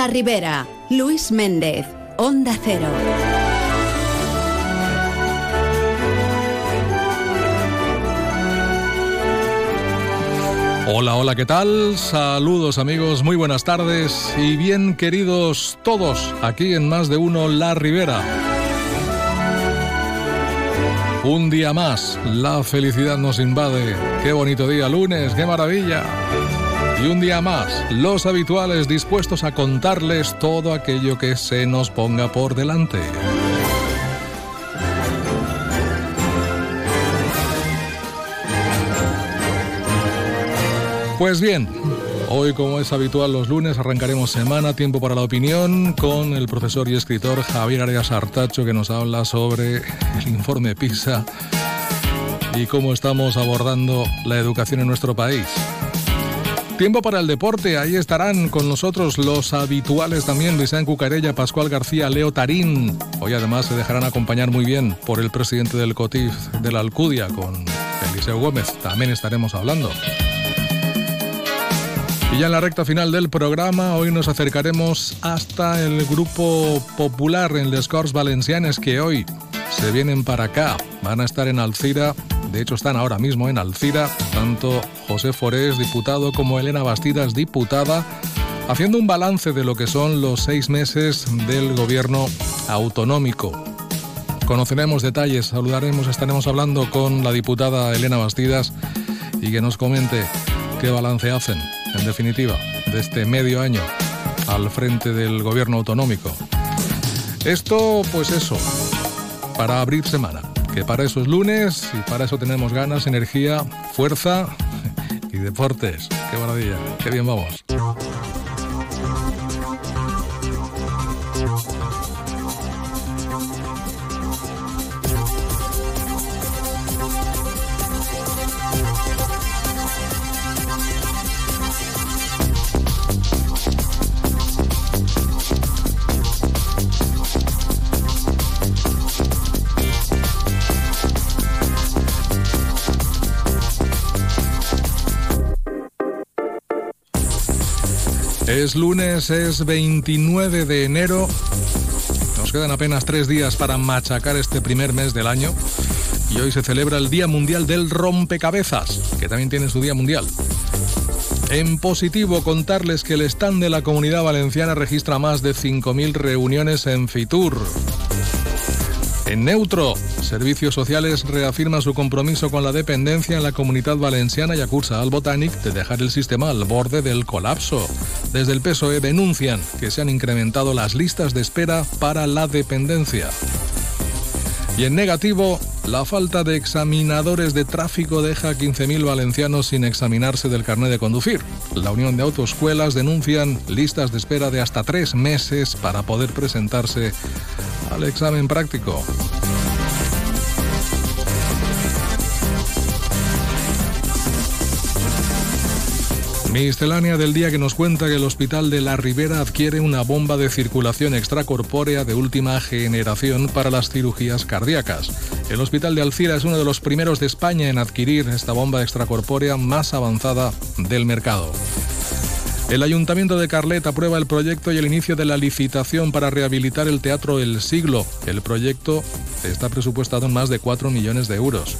La Ribera, Luis Méndez, Onda Cero. Hola, hola, ¿qué tal? Saludos amigos, muy buenas tardes y bien queridos todos aquí en Más de Uno La Ribera. Un día más, la felicidad nos invade. Qué bonito día, lunes, qué maravilla. Y un día más, los habituales dispuestos a contarles todo aquello que se nos ponga por delante. Pues bien, hoy como es habitual los lunes arrancaremos semana, tiempo para la opinión, con el profesor y escritor Javier Arias Artacho que nos habla sobre el informe PISA y cómo estamos abordando la educación en nuestro país. Tiempo para el deporte, ahí estarán con nosotros los habituales también, Vicente Cucarella, Pascual García, Leo Tarín. Hoy además se dejarán acompañar muy bien por el presidente del COTIF de la Alcudia, con Eliseo Gómez. También estaremos hablando. Y ya en la recta final del programa, hoy nos acercaremos hasta el grupo popular en Les Corts Valencianes que hoy se vienen para acá. Van a estar en Alcira, de hecho están ahora mismo en Alcira, tanto José Forés, diputado, como Elena Bastidas, diputada, haciendo un balance de lo que son los seis meses del gobierno autonómico. Conoceremos detalles, saludaremos, estaremos hablando con la diputada Elena Bastidas y que nos comente qué balance hacen en definitiva, de este medio año al frente del gobierno autonómico. Esto, pues eso, para abrir semana, que para eso es lunes y para eso tenemos ganas, energía, fuerza y deportes. Qué maravilla, qué bien vamos. Es lunes, es 29 de enero. Nos quedan apenas tres días para machacar este primer mes del año. Y hoy se celebra el Día Mundial del Rompecabezas, que también tiene su Día Mundial. En positivo, contarles que el stand de la Comunidad Valenciana registra más de 5.000 reuniones en Fitur. En neutro, Servicios Sociales reafirma su compromiso con la dependencia en la comunidad valenciana y acusa al Botanic de dejar el sistema al borde del colapso. Desde el PSOE denuncian que se han incrementado las listas de espera para la dependencia. Y en negativo, la falta de examinadores de tráfico deja a 15.000 valencianos sin examinarse del carnet de conducir. La Unión de Autoescuelas denuncian listas de espera de hasta tres meses para poder presentarse al examen práctico. Miscelánea del día que nos cuenta que el Hospital de La Ribera adquiere una bomba de circulación extracorpórea de última generación para las cirugías cardíacas. El Hospital de Alcira es uno de los primeros de España en adquirir esta bomba extracorpórea más avanzada del mercado. El Ayuntamiento de Carlet aprueba el proyecto y el inicio de la licitación para rehabilitar el Teatro El Siglo. El proyecto está presupuestado en más de 4 millones de euros.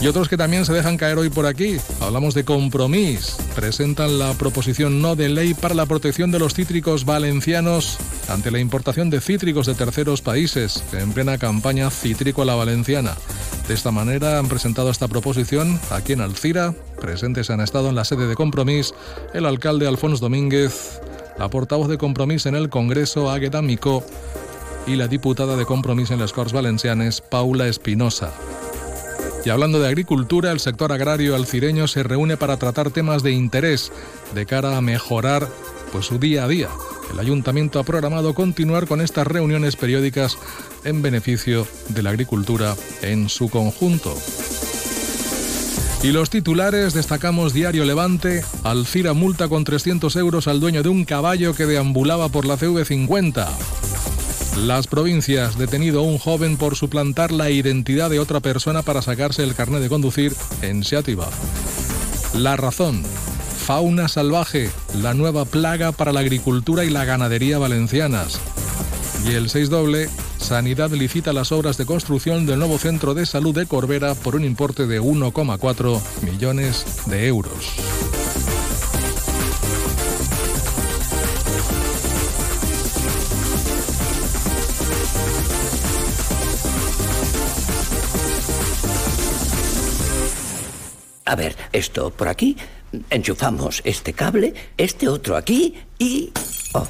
Y otros que también se dejan caer hoy por aquí. Hablamos de Compromís. Presentan la proposición no de ley para la protección de los cítricos valencianos ante la importación de cítricos de terceros países en plena campaña citrícola valenciana. De esta manera han presentado esta proposición aquí en Alcira. Presentes han estado en la sede de Compromís el alcalde Alfonso Domínguez, la portavoz de Compromís en el Congreso Águeda Micó y la diputada de Compromís en las Corts Valencianes Paula Espinosa. Y hablando de agricultura, el sector agrario alcireño se reúne para tratar temas de interés de cara a mejorar pues, su día a día. El ayuntamiento ha programado continuar con estas reuniones periódicas en beneficio de la agricultura en su conjunto. Y los titulares destacamos Diario Levante, Alcira multa con 300 euros al dueño de un caballo que deambulaba por la CV50. Las provincias, detenido un joven por suplantar la identidad de otra persona para sacarse el carnet de conducir en Seativa. La razón, Fauna salvaje, la nueva plaga para la agricultura y la ganadería valencianas. Y el 6 doble, Sanidad licita las obras de construcción del nuevo centro de salud de Corbera por un importe de 1,4 millones de euros. A ver, esto por aquí, enchufamos este cable, este otro aquí y... Oh.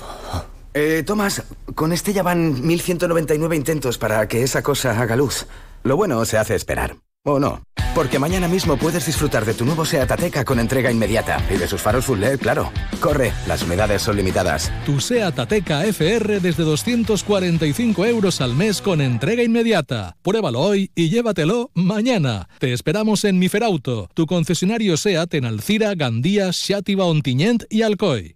Eh, Tomás, con este ya van 1199 intentos para que esa cosa haga luz. Lo bueno se hace esperar. ¿O no? Porque mañana mismo puedes disfrutar de tu nuevo SEAT Ateca con entrega inmediata. Y de sus faros full LED, claro. Corre, las unidades son limitadas. Tu SEAT Ateca FR desde 245 euros al mes con entrega inmediata. Pruébalo hoy y llévatelo mañana. Te esperamos en Miferauto, tu concesionario SEAT en Alcira, Gandía, Xátiva, Ontinyent y Alcoy.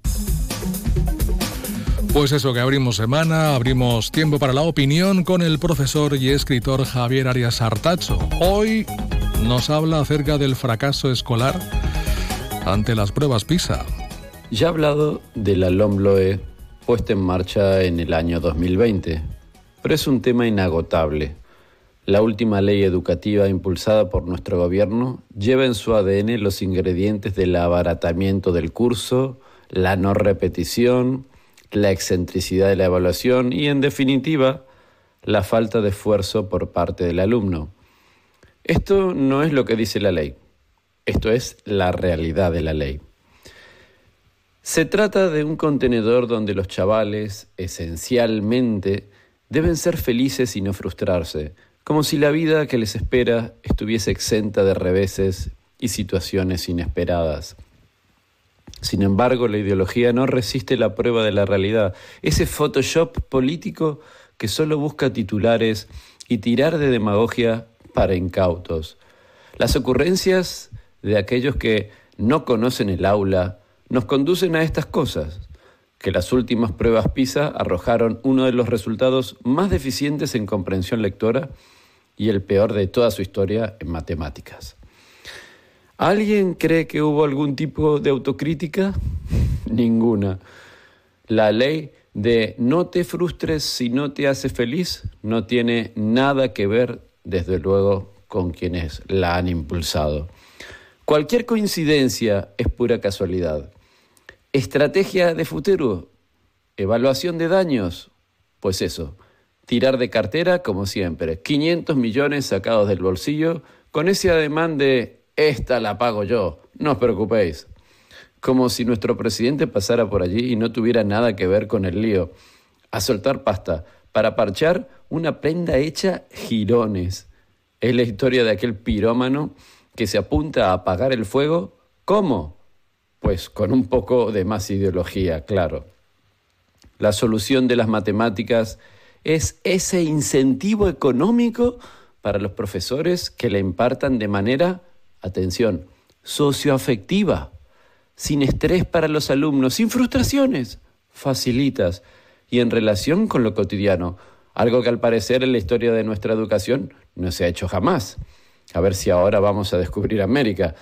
Pues eso, que abrimos semana, abrimos tiempo para la opinión con el profesor y escritor Javier Arias Artacho. Hoy nos habla acerca del fracaso escolar ante las pruebas PISA. Ya he hablado de la LOMLOE puesta en marcha en el año 2020, pero es un tema inagotable. La última ley educativa impulsada por nuestro gobierno lleva en su ADN los ingredientes del abaratamiento del curso, la no repetición, la excentricidad de la evaluación y, en definitiva, la falta de esfuerzo por parte del alumno. Esto no es lo que dice la ley, esto es la realidad de la ley. Se trata de un contenedor donde los chavales, esencialmente, deben ser felices y no frustrarse, como si la vida que les espera estuviese exenta de reveses y situaciones inesperadas. Sin embargo, la ideología no resiste la prueba de la realidad, ese Photoshop político que solo busca titulares y tirar de demagogia para incautos. Las ocurrencias de aquellos que no conocen el aula nos conducen a estas cosas, que las últimas pruebas PISA arrojaron uno de los resultados más deficientes en comprensión lectora y el peor de toda su historia en matemáticas. ¿Alguien cree que hubo algún tipo de autocrítica? Ninguna. La ley de no te frustres si no te hace feliz no tiene nada que ver, desde luego, con quienes la han impulsado. Cualquier coincidencia es pura casualidad. Estrategia de futuro, evaluación de daños, pues eso, tirar de cartera como siempre, 500 millones sacados del bolsillo con ese ademán de esta la pago yo, no os preocupéis. Como si nuestro presidente pasara por allí y no tuviera nada que ver con el lío. A soltar pasta, para parchar una prenda hecha girones. Es la historia de aquel pirómano que se apunta a apagar el fuego. ¿Cómo? Pues con un poco de más ideología, claro. La solución de las matemáticas es ese incentivo económico para los profesores que le impartan de manera atención, socioafectiva, sin estrés para los alumnos, sin frustraciones, facilitas y en relación con lo cotidiano, algo que al parecer en la historia de nuestra educación no se ha hecho jamás. A ver si ahora vamos a descubrir América.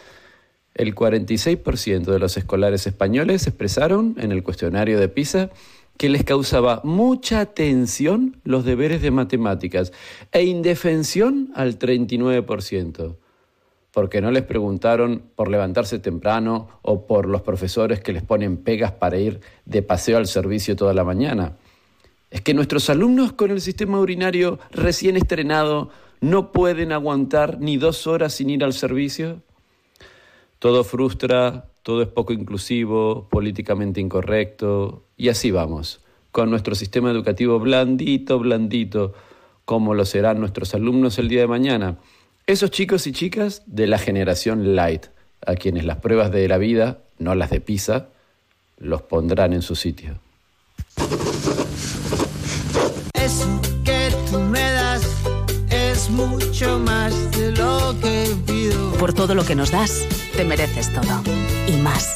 El 46% de los escolares españoles expresaron en el cuestionario de PISA que les causaba mucha tensión los deberes de matemáticas e indefensión al 39%. Porque no les preguntaron por levantarse temprano o por los profesores que les ponen pegas para ir de paseo al servicio toda la mañana. Es que nuestros alumnos con el sistema urinario recién estrenado no pueden aguantar ni dos horas sin ir al servicio. Todo frustra, todo es poco inclusivo, políticamente incorrecto, y así vamos, con nuestro sistema educativo blandito, blandito, como lo serán nuestros alumnos el día de mañana. Esos chicos y chicas de la generación light, a quienes las pruebas de la vida, no las de PISA, los pondrán en su sitio. Eso que tú me das es mucho más de lo que pido. Por todo lo que nos das, te mereces todo. Y más.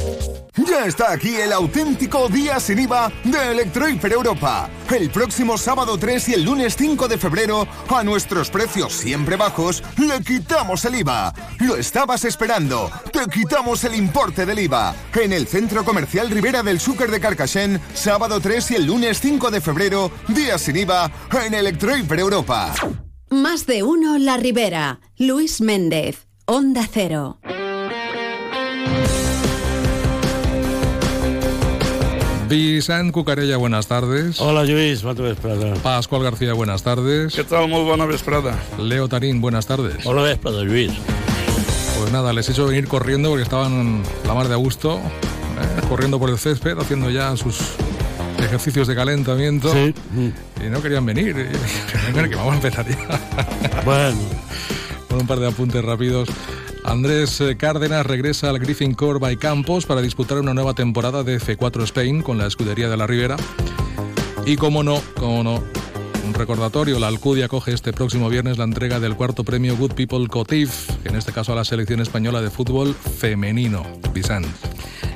Está aquí el auténtico día sin IVA de Electrohiper Europa. El próximo sábado 3 y el lunes 5 de febrero, a nuestros precios siempre bajos, le quitamos el IVA. Lo estabas esperando. Te quitamos el importe del IVA. En el Centro Comercial Rivera del Súcar de Carcassén, sábado 3 y el lunes 5 de febrero, día sin IVA en Electrohiper Europa. Más de uno La Ribera. Luis Méndez. Onda Cero. Vicent Cucarella, buenas tardes. Hola, Lluís, bona vesprada. Pascual García, buenas tardes. ¿Qué tal? Muy buena vesprada. Leo Tarín, buenas tardes. Hola, vesprada, Lluís. Pues nada, les he hecho venir corriendo porque estaban la mar de a gusto, eh, corriendo por el césped, haciendo ya sus ejercicios de calentamiento. Sí. Y no querían venir. Y "Venga, que vamos a empezar ya. Bueno, Con un par de apuntes rápidos. Andrés eh, Cárdenas regresa al Griffin Core by Campos para disputar una nueva temporada de F4 Spain con la escudería de la Ribera. Y como no, como no, un recordatorio, la Alcudia coge este próximo viernes la entrega del cuarto premio Good People Cotif, en este caso a la selección española de fútbol femenino. Vicent.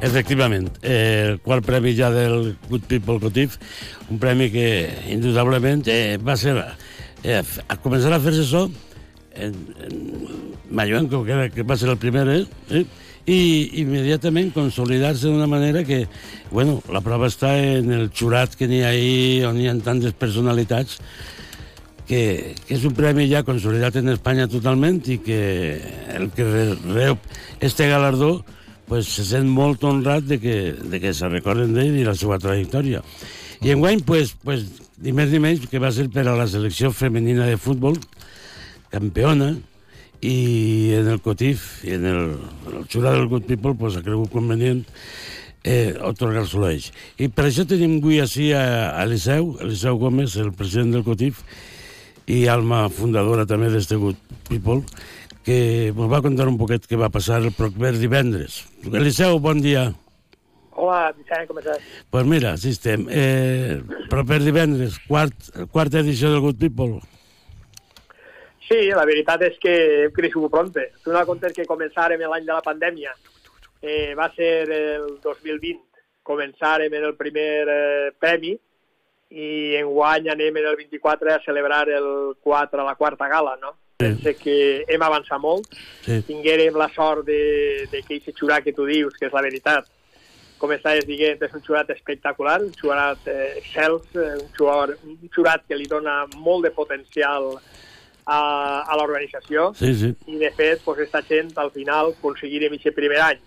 efectivament, eh, el quart premi ja del Good People Cotif, un premi que indudablement eh, va ser eh, a començar a fer-se això en, en Mayuenco, que, era, que va ser el primer, eh? eh? i immediatament consolidar-se d'una manera que, bueno, la prova està en el jurat que n'hi ha ahí, on hi ha tantes personalitats, que, que és un premi ja consolidat en Espanya totalment i que el que rep este galardó pues, se sent molt honrat de que, de que se recorden d'ell i la seva trajectòria. I enguany, pues, pues, ni més ni menys que va ser per a la selecció femenina de futbol, campiona, i en el COTIF i en el, el jurat del Good People pues, ha cregut convenient eh, otorgar-se-lo ells. I per això tenim avui així a, a Eliseu, Eliseu Gómez, el president del COTIF, i Alma, fundadora també d'este Good People, que ens va contar un poquet què va passar el proper divendres. Eliseu, bon dia. Hola, Vicent, com estàs? Pues mira, així estem. Eh, proper divendres, quart, quarta edició del Good People. Sí, la veritat és que hem crescut pronte. Tu no comptes que començàrem l'any de la pandèmia. Eh, va ser el 2020. Començàrem en el primer eh, premi i enguany anem en el 24 a celebrar el 4, la quarta gala, no? Sí. Pense que hem avançat molt. Sí. Tinguérem la sort de, de que aquest jurat que tu dius, que és la veritat, com estaves dient, és un jurat espectacular, un jurat eh, excels, eh, un jurat, un jurat que li dona molt de potencial a, a l'organització Sí, sí. i de fet pues, esta gent al final aconseguirem aquest primer any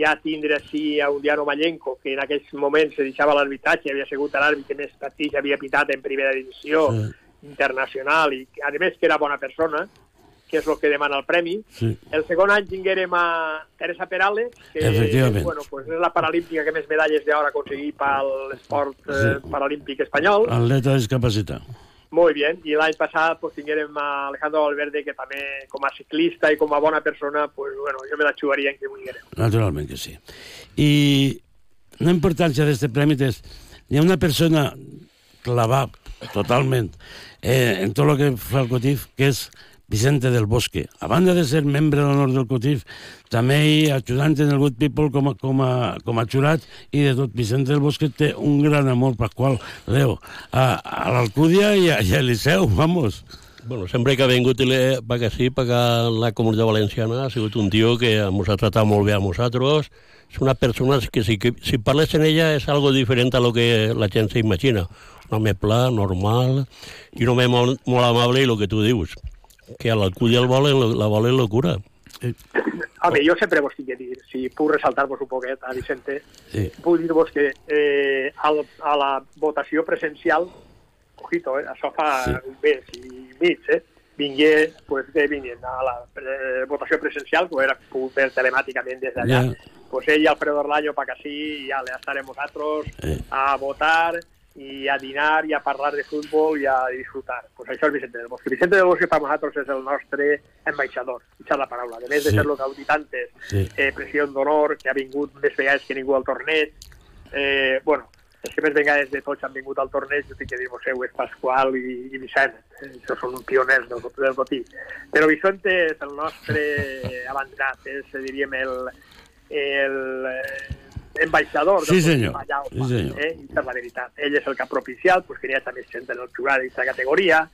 ja tindre així a un Diano Mallenco, que en aquells moments se deixava l'arbitratge, havia sigut l'àrbit que més partits havia pitat en primera divisió Sí. internacional i, a més, que era bona persona, que és el que demana el premi. Sí. El segon any tinguérem a Teresa Perales, que bueno, pues és la paralímpica que més medalles d'or ha aconseguit per l'esport eh, Sí. paralímpic espanyol. Atleta discapacitat. Muy bien, i l'any passat pues, tinguérem a Alejandro Valverde, que també com a ciclista i com a bona persona, pues, bueno, jo me la jugaria en que vulguérem. Naturalment que sí. I la importància d'aquest premi és... Hi ha una persona clavada totalment eh, en tot el que fa el COTIF, que és Vicente del Bosque. A banda de ser membre d'honor del COTIF, també hi ajudant en el Good People com a, com a, com a jurat i de tot. Vicente del Bosque té un gran amor, Pasqual, Leo, a, a l'Alcúdia i a, i a Liceu, vamos. Bueno, sempre que ha vingut le- perquè sí, perquè la comunitat valenciana ha sigut un tio que ens ha tratat molt bé a nosaltres. És una persona que si, que, si parles en ella és algo diferent a lo que la gent s'imagina. Un home pla, normal, i un home molt, molt amable i el que tu dius, que a l'Alcúdia el volen, la volen locura. Home, jo sempre vos tinc que dir, si puc ressaltar-vos un poquet a Vicente, Sí. puc dir-vos que eh, al, a la votació presencial, ojito, eh, això fa Sí. un mes i mig, eh, vingué, pues, que vinguin a la eh, votació presencial, que ho era pogut fer telemàticament des d'allà, Ja. pues ell i Alfredo Orlaño, pa que sí, ja le estarem nosaltres Eh. a votar i a dinar i a parlar de futbol i a disfrutar. Pues això és Vicente del Bosque. Vicente del Bosque per nosaltres és el nostre ambaixador, deixar la paraula. A més de Sí. ser los auditantes, Sí. eh, president d'honor, que ha vingut més vegades que ningú al torneig. Eh, bueno, els que més vegades de tots han vingut al torneig, jo tinc que dir, seu, és Pasqual i, i Vicent. Eh, Això són pioners del, del botí. Però Vicente és el nostre abanderat, és, diríem, el, el ambaixador Sí, Vallau, Sí, senyor. Eh? Ell és el que ha propiciat pues, que n'hi ha més gent en el jugar d'aquesta categoria,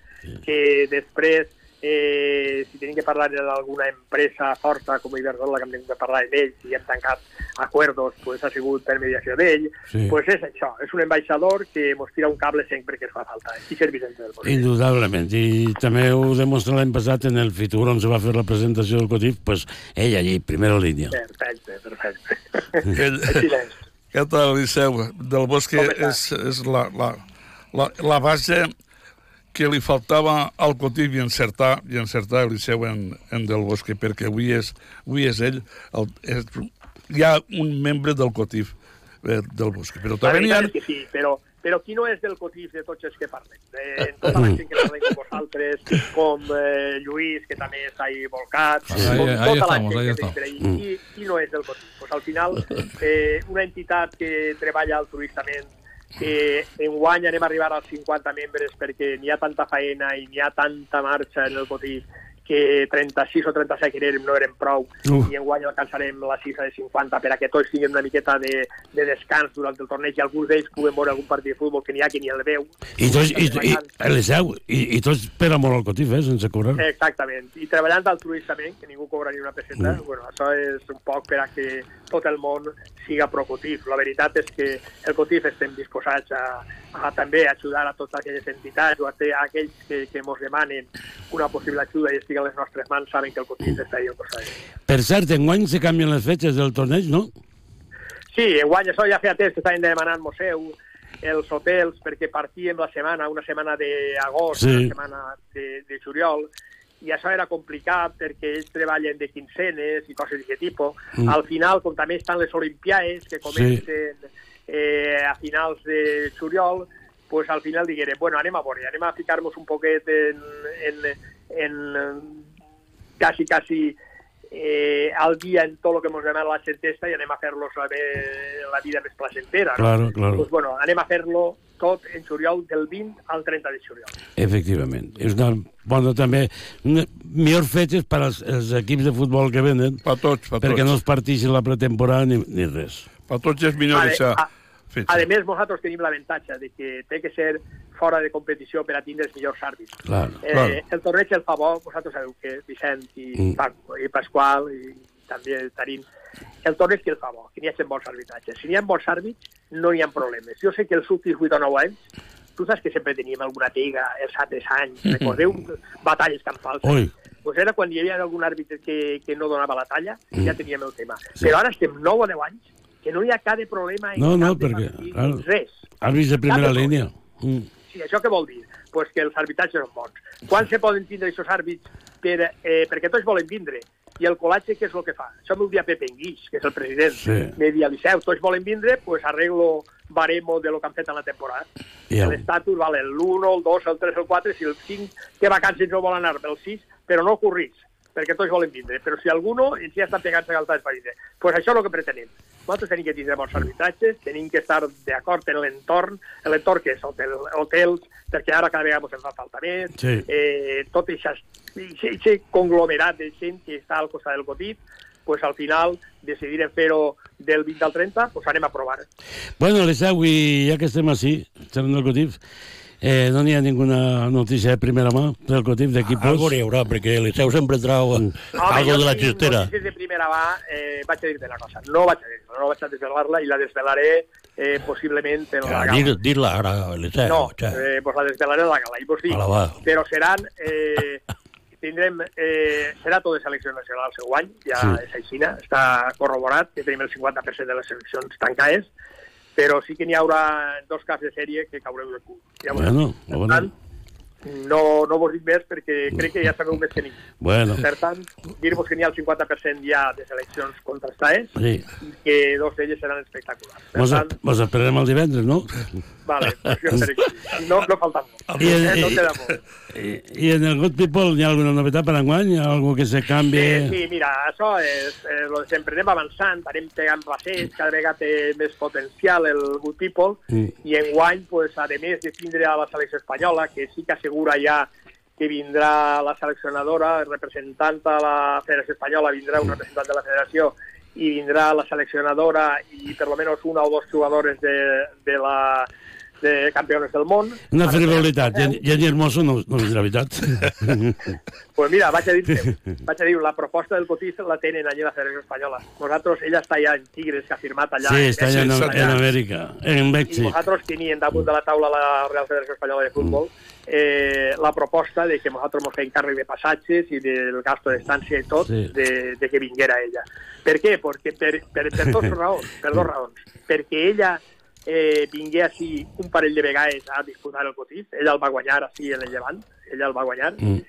que després eh, si tenim que parlar d'alguna empresa forta com Iberdrola, que hem tingut de parlar amb ells i hem tancat acordos, pues, ha sigut per mediació d'ell, Sí. pues és això, és un ambaixador que mos tira un cable sempre que es fa falta. I és Vicente del Bosque. Indudablement, i també ho demostra l'any passat en el Fitur on se va fer la presentació del COTIF, pues ell allí, primera línia. Perfecte, perfecte. Així és. què tal, Liceu? Del Bosque és, és la, la, la, la base que li faltava al Cotif i encertar, i encertar el Liceu en, en Del Bosque, perquè avui és, avui és ell, el, és, hi ha un membre del Cotif eh, del Bosque, però també n'hi ha... que sí, però, però qui no és del cotif de tots els que parlem? Eh, en tota la gent que parlem com vosaltres, com eh, Lluís, que també està ahí volcat, Ahí- com ahí tota la estamos, gent ahí que per ahí. Qui, qui no és del cotif? Pues al final, eh, una entitat que treballa altruistament que enguany anem a arribar als 50 membres perquè n'hi ha tanta faena i n'hi ha tanta marxa en el cotif que 36 o 37 que érem no eren prou Uf. i enguany alcançarem la xifra de 50 per a que tots tinguem una miqueta de, de descans durant el torneig i alguns d'ells puguem veure algun partit de futbol que n'hi ha que ni el veu. I tots, i, i, Eliseu, i, i tots per amor al COTIF, eh, sense cobrar. Exactament. I treballant altruistament, que ningú cobra ni una peseta, Mm. bueno, això és un poc per a que tot el món siga pro-Cotif. La veritat és que el Cotif estem disposats a, a també ajudar a totes aquelles entitats o a, a aquells que, que ens demanen una possible ajuda i estigui a les nostres mans, saben que el Cotif està ahí al costat. Per cert, enguany se canvien les fetges del torneig, no? Sí, enguany això ja feia temps que estaven demanant Moseu, els hotels, perquè partíem la setmana, una setmana d'agost, Sí. una setmana de, de juliol, i això era complicat perquè ells treballen de quincenes i coses d'aquest tipus. Mm. Al final, com també estan les Olimpiades, que comencen eh, a finals de juliol, pues al final diguérem, bueno, anem a veure, anem a ficar-nos un poquet en, en, en, quasi, quasi eh, al dia en tot el que ens demana la centesta i anem a fer-los la, la vida més placentera. Claro, no? claro. Pues, bueno, anem a fer-lo tot en juliol del 20 al 30 de juliol. Efectivament. És una bona també... Una, millors fetges per als, els equips de futbol que venen. Per tots, per Perquè tots. no es partixi la pretemporada ni, ni res. Per tots és millor A, deixar a, fetge. a més, nosaltres tenim l'avantatge de que té que ser fora de competició per a tindre els millors àrbits. Claro, Eh, claro. El torneig el fa bo, vosaltres sabeu que Vicent i, Mm. Paco, i Pasqual i també el Tarín, el torneig que el fa bo, que n'hi ha bons arbitratges. Si n'hi ha bons àrbits, no hi ha problemes. Jo sé que els últims 8 o 9 anys, tu saps que sempre teníem alguna pega els altres anys, Mhm. recordeu batalles campals. Oi. pues era quan hi havia algun àrbitre que, que no donava la talla, Mm. ja teníem el tema. Però ara estem 9 o 10 anys, que no hi ha cap de problema en No, no, perquè... Claro, res. àrbits de primera Cap línia. Mm. Sí, això què vol dir? Pues que els arbitratges són bons. Quan se poden tindre aquests àrbits? Per, eh, perquè tots volen vindre. I el col·latge què és el que fa? Això m'ho dia Pepe Enguix, que és el president. Sí. Me dia Liceu, tots volen vindre, pues arreglo baremo de lo que han fet en la temporada. El- L'estatus vale l'1, el 2, el 3, el 4, si el 5 té vacances no vol anar pel 6, però no corrits, perquè tots volen vindre. Però si alguno ens ja està pegant-se al tas països. Pues això és el que pretenem. Nosaltres tenim que tindre bons arbitratges, tenim que estar d'acord en l'entorn, l'entorn que és hotel, hotels, perquè ara cada vegada ens en fa falta més, Sí. eh, tot aquest conglomerat de gent que està al costat del Cotit, pues al final decidirem fer-ho del 20 al 30, pues anem a provar. Bueno, i ja que estem així, xerrant del COTIF, eh, no n'hi ha ninguna notícia de primera mà del COTIF d'equipos? Algo n'hi haurà, perquè l'Eliseu sempre trau Home, algo de la xistera. notícies de primera va, eh, vaig a dir-te una cosa. No vaig a dir no vaig a desvelar-la i la desvelaré eh, possiblement en la Ja, gala. dir- Dir-la ara, Eliseu. No, ja. eh, pues la desvelaré en la gala. I vos dic, Ala, va. però seran... Eh, tindrem, eh, serà tot de selecció nacional el seu any, ja Sí. és així, està corroborat, que tenim el 50% de les seleccions tancades, però sí que n'hi haurà dos caps de sèrie que caureu de cul. Veureu. Bueno, bueno. tant, no, no vos dic més perquè crec que ja sabeu més que ningú. Bueno. Per tant, dir-vos que n'hi ha el 50% ja de seleccions contrastades Sí. i que dos d'elles seran espectaculars. Per Mos, tant, mos esperarem el divendres, no? vale, pues jo. No, no falta molt. I, Eh, no queda molt. i, I en el Good People hi ha alguna novetat per enguany? Hi ha algú que se canvi? Sí, sí, mira, això és eh, lo de sempre. Anem avançant, anem pegant passeig, cada vegada té més potencial el Good People, Mm. i en guany, pues, a més de tindre a la selecció espanyola, que sí que assegura ja que vindrà la seleccionadora, representant a la Federació Espanyola, vindrà un representant de la Federació i vindrà la seleccionadora i per lo menos una o dos jugadores de, de la de campeones del món. Una frivolitat. Gen- Jenny Hermoso no, no és la veritat. Pues mira, vaig a dir vaig a dir, la proposta del Cotiz la tenen allí a la Federació Espanyola. Nosaltres, ella està allà en Tigres, que ha firmat allà. Sí, està allà en, Mèxic, en Amèrica, en I Mèxic. nosaltres teníem damunt de la taula la Real Federació Espanyola de Futbol eh, la proposta de que nosaltres ens fem càrrec de passatges i del gasto d'estància i tot, Sí. de, de que vinguera ella. Per què? Perquè per, per, per dos raons. Per dos raons. Perquè ella eh, vingué així un parell de vegades a disputar el Cotiz, ella el va guanyar així en el Llevant, ella el va guanyar, Mm.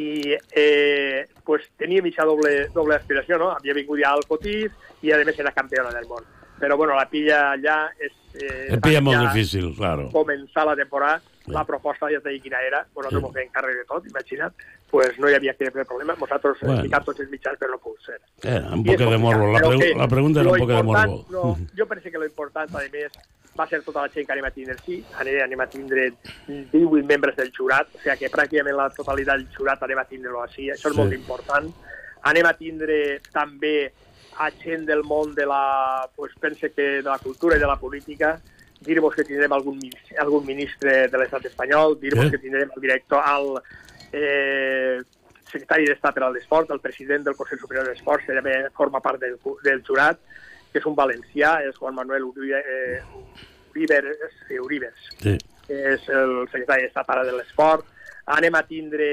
i eh, pues, teníem aquesta doble, doble aspiració, no? Havia vingut ja al Cotiz i a més era campiona del món. Però bueno, la pilla allà és... Eh, El pilla molt ja difícil, claro. Començar la temporada, la proposta ja t'he dit quina era, nosaltres Sí. ens fem càrrec de tot, imagina't, pues no hi havia cap problema, nosaltres Bueno. bueno. ficar tots els mitjans, però no puc ser. Eh, un poc de morbo. La, que la pregunta era un poc de morbo. No, jo penso que lo important, a més, va ser tota la gent que anem a tindre sí, anem, anem a tindre 18 membres del jurat, o sigui que pràcticament la totalitat del jurat anem a tindre-lo així, això és Sí. molt important. Anem a tindre també a gent del món de la, pues, pense que de la cultura i de la política, dir-vos que tindrem algun, algun ministre de l'estat espanyol, dir-vos Eh? que tindrem el director, al eh, secretari d'Estat per a l'Esport, el president del Consell Superior d'Esports, que també forma part del, del jurat, que és un valencià, és Juan Manuel Uribe, eh, Uribe, sí, és el secretari d'Estat ara de l'Esport. Anem a tindre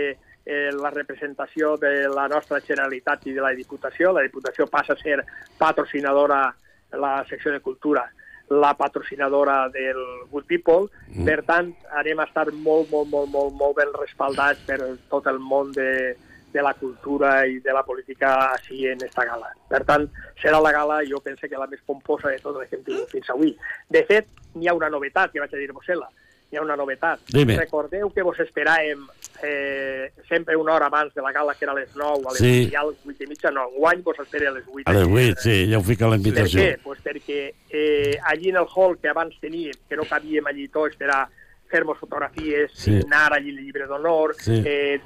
eh, la representació de la nostra Generalitat i de la Diputació. La Diputació passa a ser patrocinadora de la secció de cultura la patrocinadora del Good People. Mm. Per tant, anem a estar molt, molt, molt, molt, molt ben respaldats per tot el món de, de la cultura i de la política així en esta gala. Per tant, serà la gala, jo penso que la més pomposa de totes les que hem tingut fins avui. De fet, n'hi ha una novetat que vaig a dir-vos-la. Hi ha una novetat. Dime. Recordeu que vos esperàvem eh, sempre una hora abans de la gala, que era a les 9, a les Sí. 8 i al 8 i mitja, no, enguany vos espera a les 8. A les 8, sí, ja ho fica la Per què? Pues perquè eh, allí en el hall que abans teníem, que no cabíem allí tots per a fer-nos fotografies, Sí. signar allí el llibre d'honor, Sí. eh,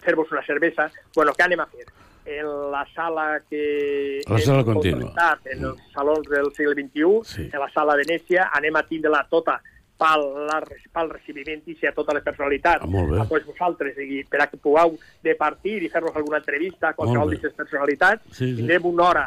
fer-vos una cervesa... Bueno, què anem a fer? En la sala que... La sala contínua. En els salons del segle XXI, Sí. en la sala Venècia, anem a tindre-la tota pel, la, pel recibiment i a totes les personalitats, Ah, a tots vosaltres, i per a que pugueu de partir i fer-nos alguna entrevista a qualsevol d'aquestes personalitats. Sí, sí. Tindrem una hora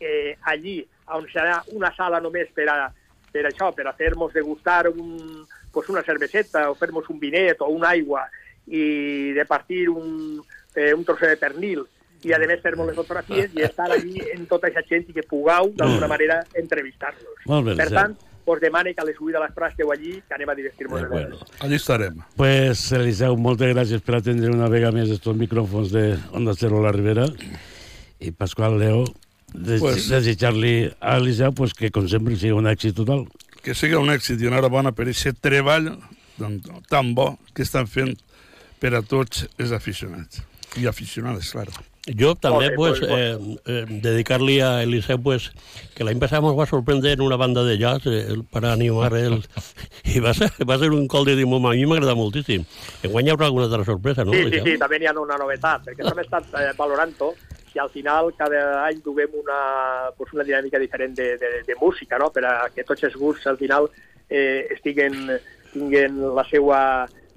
eh, allí, on serà una sala només per a, per això, per a fer-nos degustar un, pues una cerveseta o fer-nos un vinet o una aigua i de partir un, eh, un trosset de pernil i a més fer les fotografies i estar allí en tota aquesta gent i que pugueu d'alguna manera entrevistar-los. Per tant, us demane que a les subida a les prades esteu allí, que anem a divertir-nos. bueno. Allí estarem. Pues, Eliseu, moltes gràcies per atendre una vegada més estos micròfons de Onda Cero La Ribera. I Pasqual Leo, des Pues- desitjar-li a Eliseu pues, que, com sempre, sigui un èxit total. Que sigui un èxit i enhorabona per aquest treball tan, tan bo que estan fent per a tots els aficionats. I aficionades, claro. Yo también, Molt pues, bé, eh, eh, dedicarle a Eliseo, pues, que la empezamos nos va a sorprender en una banda de jazz eh, para animar él. Y va a ser, va a ser un col de dimum, a mi m'agrada moltíssim. En hi haurà alguna altra sorpresa, no? Sí, sí, Eliseu? sí, també hi ha una novetat, perquè hem estat eh, valorant-ho i al final cada any duguem una, pues una dinàmica diferent de, de, de música, no? per a que tots els gusts al final eh, estiguen, tinguen la seua,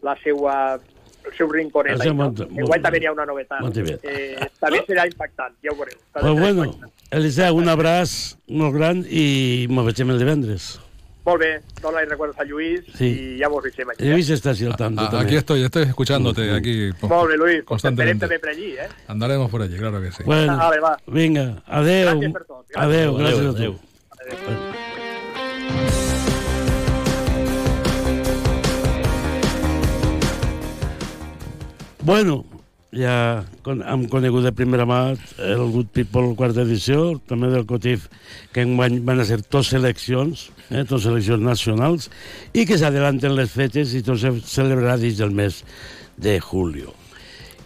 la seua, el seu rinconet. Seu no? molt- Enguany també hi ha una novetat. molt bé. Eh, també serà impactant, ja ho veureu. També Pues bueno, impactant. Eliseu, un abraç molt gran i ens veiem el divendres. Molt bé, dona-li records a Lluís Sí. i ja mos veiem aquí. Lluís està així al tanto Ah, també. aquí estoy, estoy escuchándote aquí po- Molt bé, Lluís, pues esperem constantemente. també per allí, eh? Andaremos por allí, claro que sí. Bueno, Vale, va. vinga, adeu. Gràcies per tot, gràcies. Adeu, gràcies adeu. Bueno, ja hem conegut de primera mà el Good People quarta edició, també del COTIF, que enguany van a ser tots seleccions, eh, tots seleccions nacionals, i que s'adelanten les fetges i tot se celebrarà dins del mes de julio.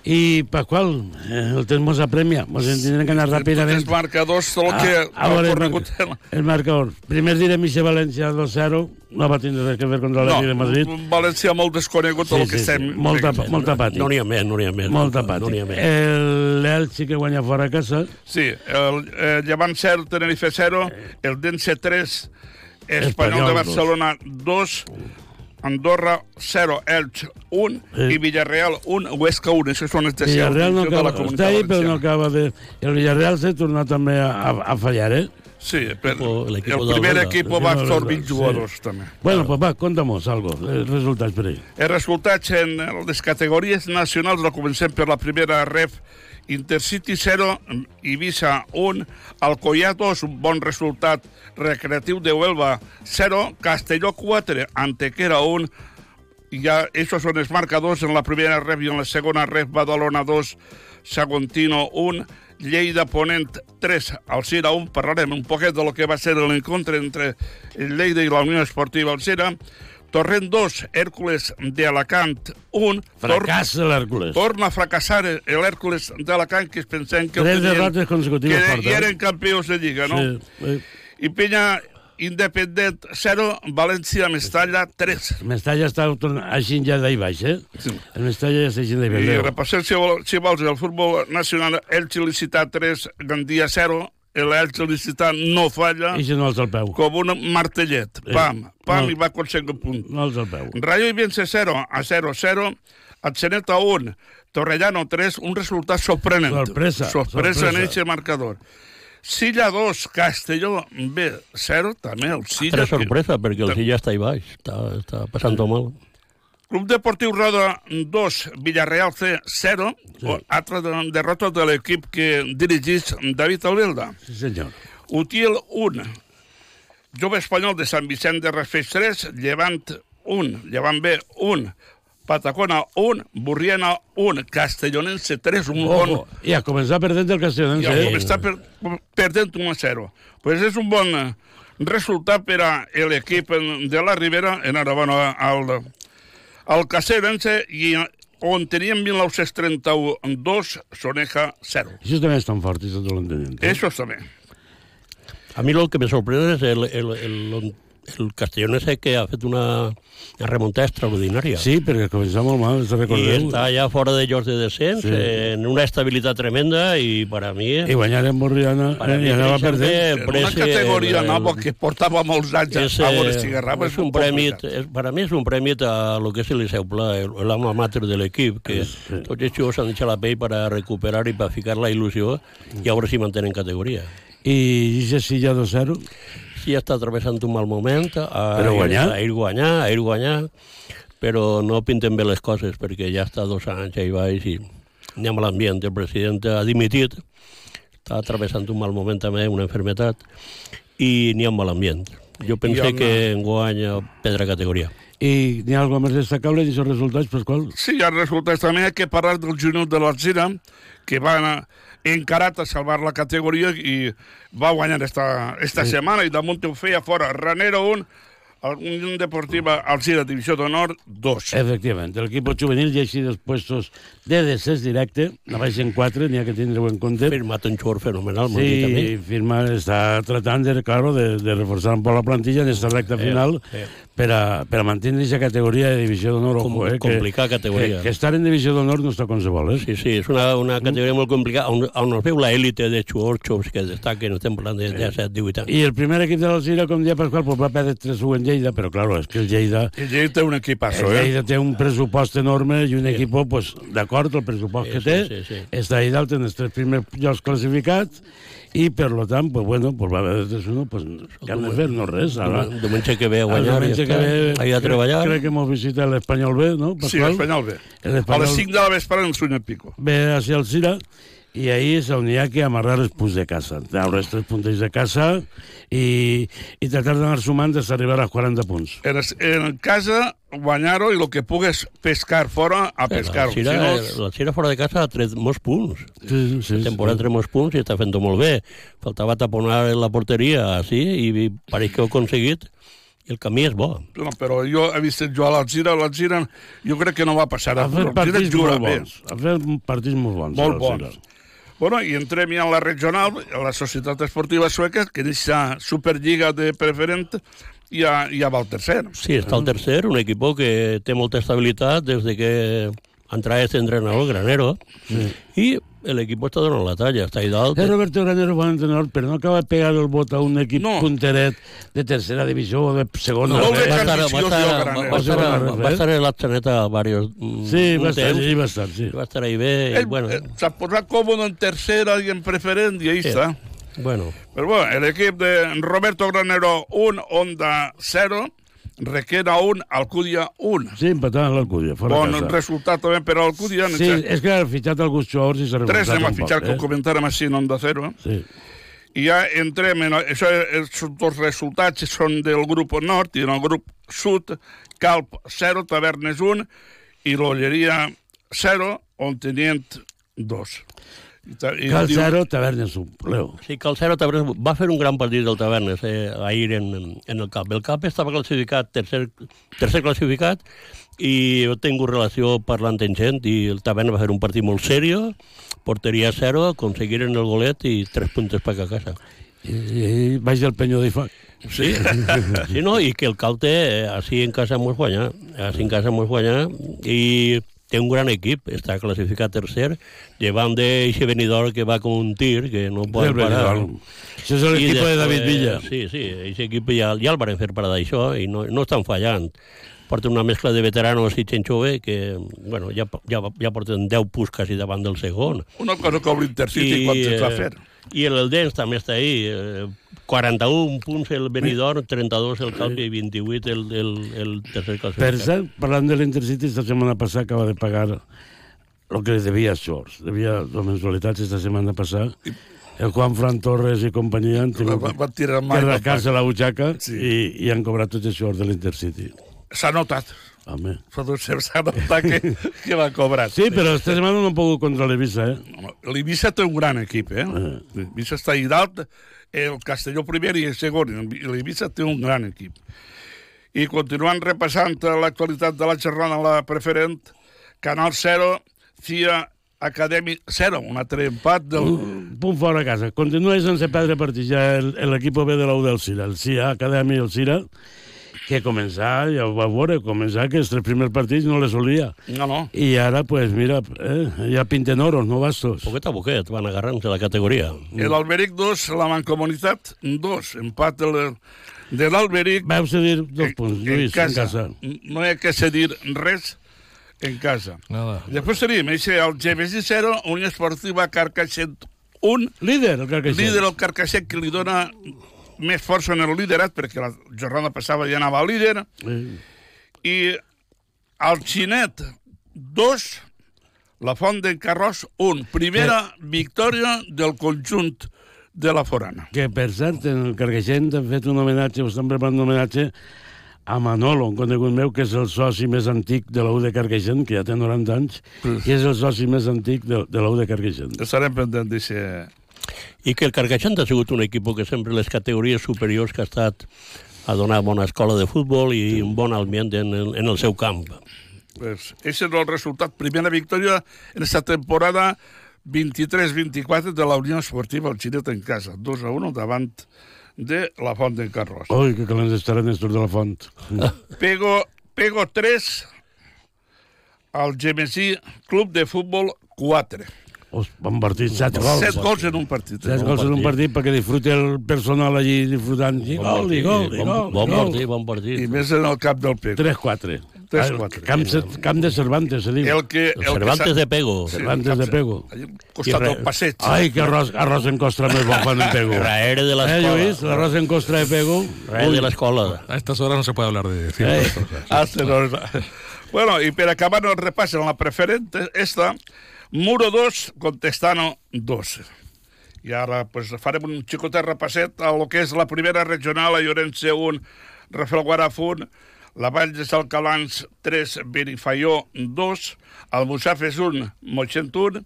I, Pasqual, eh, el temps mos apremia, mos en tindrem que anar ràpidament. Els marcadors, tot el que Ah, a veure, ha el, corregut... mar el marcador. Primer direm Ixe València 2-0, no va tindre res que ver contra l'Atlètic de Madrid. No, València molt desconegut del que estem... Molta, molta pàtic. No n'hi ha més, no n'hi ha més. Molta No més. El L'Elche que guanya fora a casa. Sí, el eh, Llevant 0, Tenerife 0, el Dense 3, Espanyol, Espanyol de. Barcelona 2, Andorra 0, Elx 1 Sí. i Villarreal 1, Huesca 1. Això són les de Villarreal no de la està comunitat ahí, però no acaba de... El Villarreal s'ha tornat també a, a, a fallar, eh? Sí, per, el, equipo el primer equip va absorbir jugadors, sí. també. Bueno, pues va, conta'mos algo, els resultats per ahí. Els resultats en les categories nacionals, la comencem per la primera ref, Intercity 0, Ibiza 1, Alcoyà 2, un bon resultat recreatiu de Huelva 0, Castelló 4, Antequera 1, i ja, esos són els marcadors en la primera ref i en la segona ref, Badalona 2, Sagontino 1, Lleida Ponent 3, Alcira 1, parlarem un poquet de lo que va ser l'encontre entre Lleida i la Unió Esportiva Alcira, Torrent 2, Hèrcules de Alacant 1, Fracàs de l'Hèrcules. Torna a fracassar l'Hèrcules d'Alacant, que es pensem que... el Tres derrotes consecutives Que porta. eren campions de Lliga, no? Sí, I Penya Independent 0, València Mestalla 3. Mestalla està així ja d'ahí baix, eh? Sí. El Mestalla ja està així d'ahí I baix. repassem, si, vol, si vols, el futbol nacional, Elche Licitat 3, Gandia 0, Licitat no falla, I si no alça el peu. com un martellet. Eh, Pam, pam, no. i va aconseguir un punt. No alça el peu. Rayo i Vence 0 a 0 0, Atzeneta 1, Torrellano 3, un resultat sorprenent. Sorpresa, Sorpresa en sorpresa. aquest marcador. Silla 2, Castelló B 0, també el Silla. Altra sorpresa, perquè el Silla està ahí baix, està, està passant mal. Club Deportiu Roda 2, Villarreal C 0, sí. altra de- derrota de l'equip que dirigís David Albelda. Sí, senyor. Utiel 1, Jove Espanyol de Sant Vicent de Raspeig 3, Llevant 1, Llevant B 1, Patacona 1, Burriana 1, Castellonense 3, un bon... Ojo, i a començar perdent el Castellonense. Ja, eh? com està per, perdent 1 a 0. Pues és un bon eh, resultat per a l'equip de la Ribera, enhorabona al, al Castellonense, i on teníem 1932, Soneja 0. Això també és tan fort, això te l'entenent. Eso també. A mí lo que me sorprende es el, el, el, el castellonense que ha fet una, una remontada extraordinària. Sí, perquè començava molt mal, se Y recordeu. está ya fuera de ellos de descenso, Sí. en una estabilidad tremenda y para mí... I guanyar en Borriana Para eh, mí i anava precisamente perdent. el Una preci- categoria el- nova que portava molts anys es, a eh, veure si agarrava. es un premi, es, para mí es un premio a lo que es el Liceu Pla, el, el alma mater del equipo, que tots els jugadors han echado la pell para recuperar y para ficar la ilusión y ahora sí mantienen categoría. I Ixe Silla 2-0. Sí està atravessant un mal moment, a, Però guanyar? a ir guanyar, a ir guanyar, però no pinten bé les coses perquè ja està dos anys ahí baix i n'hi ha mal ambient. El president ha dimitit, està travessant un mal moment també, una enfermetat, i n'hi ha un mal ambient. Jo pensé home. que enguany perdrà categoria. I n'hi ha alguna més destacable d'aquests resultats, Pasqual? Sí, hi ha resultats també. Que parlar del juny de l'Alzira, que va anar encarat a salvar la categoria i va guanyar esta, esta Sí. setmana i damunt ho feia fora Ranero 1, Unión Deportiva Alzira Divisió d'Honor 2. Efectivament, el equipo juvenil ja així dels puestos de descens directe, la baixen 4, n'hi ha que tindre-ho en compte. Firmat un xor fenomenal, a mi. Sí, firma, està tratant de, claro, de, de reforçar un poc la plantilla en esta recta Eh, final eh. per a, per a mantenir aquesta categoria de divisió d'honor. Com- eh, complicada que, categoria. Que, que estar en divisió d'honor no està com se vol, eh? Sí, sí, és una, una categoria molt complicada, on, on es veu la élite de xuorxos que destaquen, estem parlant de 17, 18 anys. I el primer equip de l'Alzira, com dia Pasqual, pues va perdre 3-1 en Lleida, però claro, és que el Lleida... El Lleida té un equipazo, el eh? Lleida té un pressupost enorme i un equip, pues, d'acord, el pressupost Sí, que sí, té, sí, sí. està ahí dalt en els tres primers llocs classificats i, per lo tant, pues, bueno, pues va haver 3-1, pues, què han de fer? No res. Ara, Diumenge- diumenge que ve a el guanyar, diumenge ja que està. ve, Ahí a treballar. Crec, crec que mos visita l'Espanyol B, no, Sí, Pasqual? l'Espanyol B. A les 5 de la vespre en Suny Pico. ve hacia el Cira i ahí és on hi ha que amarrar els punts de casa, treure els tres punts de casa i, i tratar d'anar sumant fins a arribar als 40 punts. En, es- en casa, guanyar-ho i el que pugues pescar fora, a pescar-ho. Si no, la Xira fora de casa ha tret molts punts. Sí, sí, La temporada ha tret molts punts i està fent-ho molt bé. Faltava taponar en la porteria, sí, i pareix que ho ha aconseguit. El camí és bo. no, però jo he vist jo a l'Alzira, l'Alzira jo crec que no va passar. Ha fet partits molt bons. Ha fet partits molt bons. Molt bons. Bueno, i entrem ja en la regional, a la Societat Esportiva Sueca, que en aquesta Superliga de preferent ja, ja va al tercer. Sí, està al tercer, un equip que té molta estabilitat des de que entrà este entrenador, Granero, Sí. i l'equip està donant la talla, està ahí dalt. És Roberto Granero bon entrenador, però no acaba de pegar el vot a un equip no. punteret de tercera divisió o de segona. No, va estar, va estar, va estar, va estar en l'Atxaneta varios, Sí, un va estar, temps. sí, va estar, sí. Va estar ahí bé, i Ell bueno, eh, s'ha posat còmode en tercera i en preferent, i ahí Sí. està. bueno. Però bueno, el equip de Roberto Granero 1, Onda 0, Requena 1, Alcúdia 1. Sí, empatant l'Alcúdia, fora Bon casa. resultat també per Alcúdia. Sí, és que ha fitxat alguns jugadors i s'ha Tres revoltat anem a poc, fitxar, que eh? ho comentàrem així en Onda 0. Sí. I ja entrem en... Això, els dos resultats són del grup nord i en el grup sud, Calp 0, Tavernes 1 i l'Olleria 0, on tenien 2. I, ta- i Cal diu- zero, tavernes un. Leo. Sí, que el Cero Tavernes va fer un gran partit del Tavernes eh, ahir en, en el CAP. El CAP estava classificat, tercer, tercer classificat, i he tingut relació parlant amb gent, i el Tavernes va fer un partit molt seriós, porteria zero, aconseguiren el golet i tres puntes per a casa. I, i baix del penyo d'Ifa. Sí, sí, no, i que el Cal té, eh, així en casa mos guanyar, així en casa mos guanyar, i té un gran equip, està classificat tercer, llevant d'eixe venidor que va com un tir, que no pot parar. Això és l'equip de David Villa. Sí, sí, aquest equip ja, ja el van fer parar d'això i no, no estan fallant. Porten una mescla de veteranos i gent jove que, bueno, ja, ja, ja porten 10 punts quasi davant del segon. Una cosa com l'Intercity, quan es va eh, fer. I el Eldens també està ahí. Eh, 41 punts el Benidorm, 32 el Calvi i 28 el, el, el tercer Per classificat. cert, parlant de l'Intercity, esta setmana passada acaba de pagar lo que debía a Shorts. Debía dos mensualitats esta setmana passada. El Juan Fran Torres i companyia han tingut Va- va tirar que mal, va rascar-se la butxaca Sí. i, i han cobrat els shorts de l'Intercity. S'ha notat. Home. Fa dos temps s'ha notat que, que va cobrar. Sí, però esta setmana no han pogut contra l'Eivissa, eh? L'Eivissa té un gran equip, eh? L'Eivissa està ahí dalt, el Castelló primer i el segon. L'Eivissa té un gran equip. I continuant repassant l'actualitat de la jornada a la preferent, Canal 0, CIA Academy 0, un altre empat del... Un punt fora a casa. Continua sense perdre partits ja l'equip B de l'U del Cira, el CIA Academy i el Cira, que començar, ja ho va veure, començar que els tres primers partits no les solia. No, no. I ara, pues mira, eh, ja pinten oros, no bastos. Poquet a poquet van agarrant-se la categoria. El Alberic 2, la Mancomunitat 2, empat del, de l'Alberic. Vau cedir dos punts, Lluís, en casa. No hi ha que cedir res en casa. Nada. Després tenim eixe, el GBC 0, Unió Esportiva Carcaixent 1. Líder, el Carcaixent. Líder el Carcaixent, que li dona més força en el liderat, perquè la jornada passada ja anava líder. Eh, I el Xinet 2, La Font d'en Carròs, 1. Primera victòria del conjunt de la Forana. Que, per cert, en el Carqueixent han fet un homenatge, o estan preparant un homenatge a Manolo, un conegut meu, que és el soci més antic de la U de Carqueixent, que ja té 90 anys, i és el soci més antic de, de la U de Carqueixent. Estarem pendents d'això. I que el Carcaixent ha sigut un equip que sempre les categories superiors que ha estat a donar bona escola de futbol i un bon ambient en el, en el seu camp. Pues, ese és el resultat. Primera victòria en esta temporada 23-24 de la Unió Esportiva El Xinet en casa. 2 a 1 davant de la Font d'en Carròs. Ui, que calents estaran estos de la Font. Pego, pego 3 al Gemesí Club de Futbol 4. Os, bon partit, set gols. Set gols en un partit. Set gols en un partit perquè disfruti el personal allí disfrutant. I gol, i gol, i gol. Bon i partit, bon partit. I més en el cap del Pego. 3-4. 3-4. Camp, camp de Cervantes, se diu. El que, el Cervantes que de Pego. Cervantes de Pego. Allà al costat del passeig. Ai, que arròs, arròs en costra més bon fan en Pego. Raere de Eh, l'escola. Lluís, l'arròs en costra de Pego. Raere de l'escola. A estas horas no se puede hablar de ciertas cosas. Hace dos- Bueno, y para acabar el repaso en la preferente, esta, Muro 2, Contestano 2. I ara pues, farem un xicotet repasset a lo que és la primera regional, a Llorense 1, Rafelguaraf 1, la Vall de Salcalans 3, Benifaió 2, Almussafes 1, Moixent 1,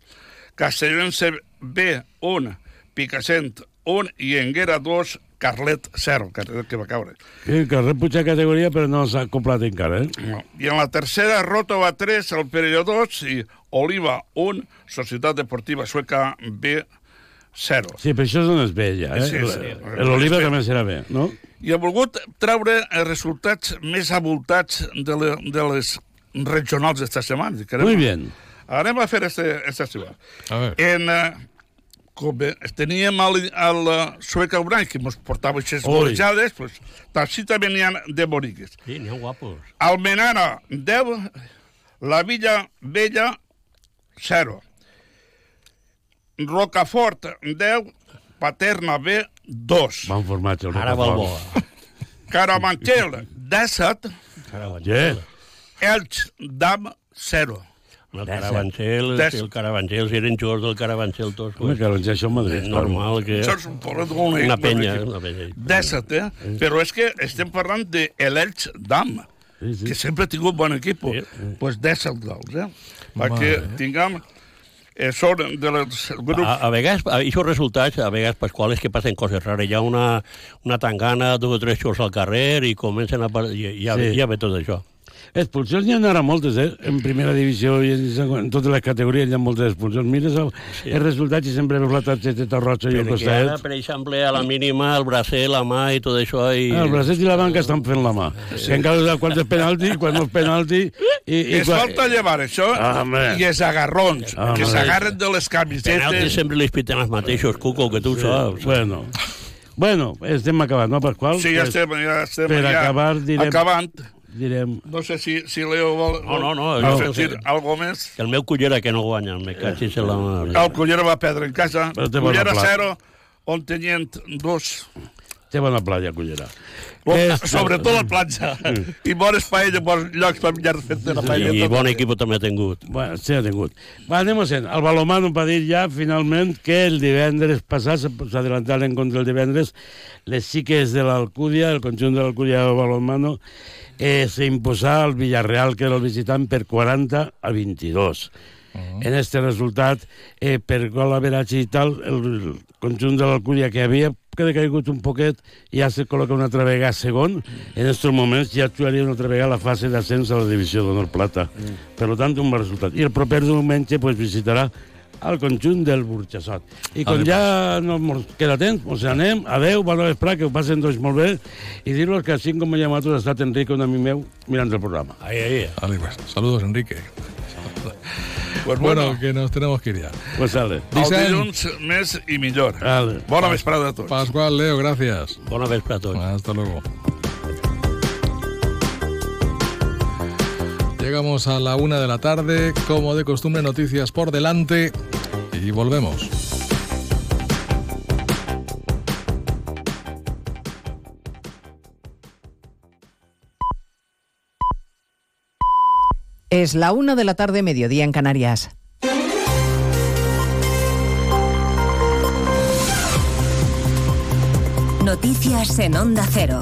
Castellonse B 1, Picassent 1 i Enguera 2, Carlet 0, Carlet que va caure. Sí, que rep puja categoria, però no s'ha complat encara, eh? No. I en la tercera, Rotova 3, el Perelló 2 i Oliva 1, Societat Deportiva Sueca B 0. Sí, però això és on es ve, ja, eh? Sí, sí. L'Oliva també serà bé, no? I he volgut treure els resultats més abultats de, le, de les regionals d'esta setmana. Que anem- Muy bien. Anem a fer este, esta setmana. A ver. En, eh, com bé, teníem el, el eh, Sueca Urai, que ens portava aquestes Ui. golejades, pues, així també n'hi ha de boniques. Sí, n'hi ha guapos. Almenara, 10. La Villa Vella, 0. Rocafort, 10. Paterna B, 2. Bon formatge, el Ara Rocafort. Balboa. Caramanchel, 17. Yeah. Elx, Dam, 0. El Carabanchel, Des- el Carabanchel, si eren jugadors del Carabanchel tots. Home, que doncs això a Madrid. Normal que... Això és un molt... Una penya, una penya. 17, eh? Però és que estem parlant de l'Elx Dam, Sí, sí. que sempre ha tingut bon equip. Sí. Pues 17 gols, eh? Perquè Mare. tinguem... Eh, són de les grups... A, a vegades, a, aquests resultats, a vegades, Pasqual, és que passen coses rares. Hi ha una, una tangana, dos o tres xors al carrer i comencen a... ja, Sí. sí. ja ve tot això. Expulsions n'hi ha ara moltes, eh? En primera divisió i en, totes les categories hi ha moltes expulsions. Mires el, sí. els resultats i sempre veus la targeta roja i el Perquè ara, costat. per exemple, a la mínima, el bracer, la mà i tot això... I... Ah, el bracet i la banca estan fent la mà. Sí. Que encara quan és penalti, quan no és penalti... I, i es quan... falta llevar això Ah, home. i els agarrons, Ah, que home. s'agarren de les Penaltis camisetes. sempre li piten els mateixos, Cuco, que tu sí. saps. Bueno, bueno, estem acabant, no, Pasqual? Sí, ja estem, ja estem per ja acabar, direm- acabant. Direm... No sé si, si Leo vol, No, no, no, jo- afegir algo més. El meu cullera que no guanya, me cachis en la mà. El Cullera va perdre en casa. Cullera pla- 0, on tenien dos. Té bona playa, Cullera. Lo- És- Sobretot la platja. I bones paelles, bons llocs per menjar fet de la paella. I bon equip també ha tingut. Bueno, sí, ha tingut. Va, anem a sent. El Balomano va dir ja, finalment, que el divendres passat, s'adelantaren contra el divendres, les xiques de l'Alcúdia, el conjunt de l'Alcúdia del Balomano, eh, s'imposà al Villarreal, que era el visitant, per 40 a 22. En este resultat, eh, per gol average i tal, el conjunt de l'Alcúdia, que havia caigut un poquet, ja se col·loca una altra vegada segon. En aquests moments ja actuaria una altra vegada la fase d'ascens a la divisió d'honor plata. Per tant, un bon resultat. I el proper diumenge pues, visitarà al conjunt del Burjassot. I com ja no mos queda temps, doncs anem, adeu, bona vesprà, que ho passen tots molt bé, i dir-los que així com m'ha llamat ha estat Enrique, un amic meu, mirant el programa. Ahí, ahí. Vale, pues, saludos, Enrique. Pues Bueno, bueno, que nos tenemos que ir ya. Pues sale. el Vicent. dilluns més i millor. Vale. Bona vesprada a tots. Pascual, Leo, gracias. Bona vespre a tots. Hasta luego. Llegamos a la una de la tarde, como de costumbre, noticias por delante y volvemos. Es la una de la tarde, mediodía en Canarias. Noticias en Onda Cero.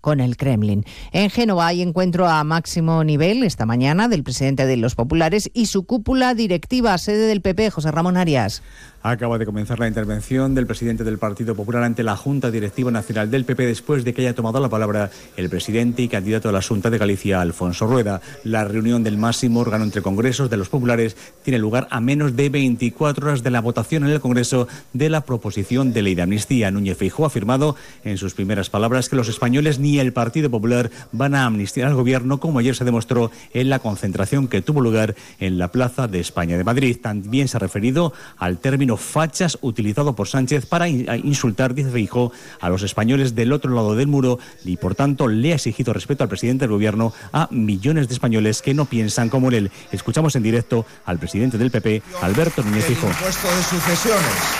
con el Kremlin. En Génova hay encuentro a máximo nivel esta mañana del presidente de los populares y su cúpula directiva, sede del PP, José Ramón Arias. Acaba de comenzar la intervención del presidente del Partido Popular ante la Junta Directiva Nacional del PP después de que haya tomado la palabra el presidente y candidato a la Junta de Galicia, Alfonso Rueda. La reunión del máximo órgano entre congresos de los populares tiene lugar a menos de 24 horas de la votación en el Congreso de la proposición de ley de amnistía. Núñez Feijóo ha afirmado en sus primeras palabras que los españoles ni el Partido Popular van a amnistiar al gobierno, como ayer se demostró en la concentración que tuvo lugar en la Plaza de España de Madrid. También se ha referido al término fachas utilizado por Sánchez para insultar, dice Feijó, a los españoles del otro lado del muro y por tanto le ha exigido respeto al presidente del gobierno a millones de españoles que no piensan como él. Escuchamos en directo al presidente del PP, Alberto Núñez sucesiones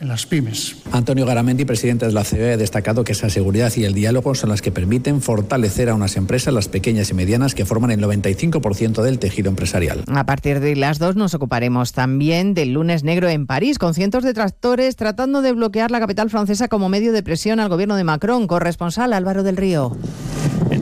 en las pymes. Antonio Garamendi, presidente de la COE, ha destacado que esa seguridad y el diálogo son las que permiten fortalecer a unas empresas, las pequeñas y medianas, que forman el 95% del tejido empresarial. A partir de las dos nos ocuparemos también del lunes negro en París, con cientos de tractores tratando de bloquear la capital francesa como medio de presión al gobierno de Macron. Corresponsal Álvaro del Río.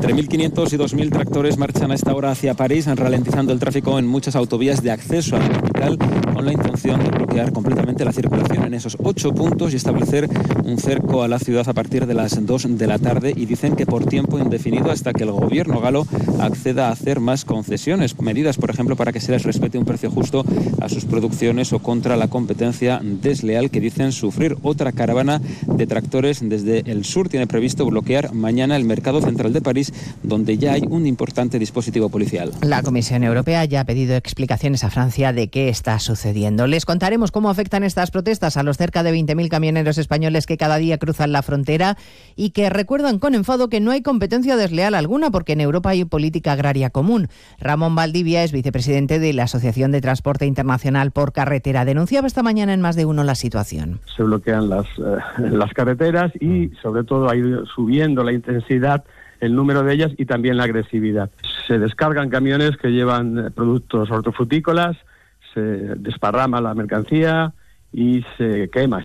Entre 1.500 y 2.000 tractores marchan a esta hora hacia París, ralentizando el tráfico en muchas autovías de acceso a la capital, con la intención de bloquear completamente la circulación en esos ocho puntos y establecer un cerco a la ciudad a partir de las 2 de la tarde. Y dicen que por tiempo indefinido hasta que el gobierno galo acceda a hacer más concesiones, medidas, por ejemplo, para que se les respete un precio justo a sus producciones o contra la competencia desleal que dicen sufrir. Otra caravana de tractores desde el sur tiene previsto bloquear mañana el mercado central de París, donde ya hay un importante dispositivo policial. La Comisión Europea ya ha pedido explicaciones a Francia de qué está sucediendo. Les contaremos cómo afectan estas protestas a los cerca de 20.000 camioneros españoles que cada día cruzan la frontera y que recuerdan con enfado que no hay competencia desleal alguna porque en Europa hay política agraria común. Ramón Valdivia es vicepresidente de la Asociación de Transporte Internacional por Carretera. Denunciaba esta mañana en más de uno la situación. Se bloquean las, eh, las carreteras y sobre todo ha ido subiendo la intensidad el número de ellas y también la agresividad. Se descargan camiones que llevan eh, productos hortofrutícolas, se desparrama la mercancía y se quema.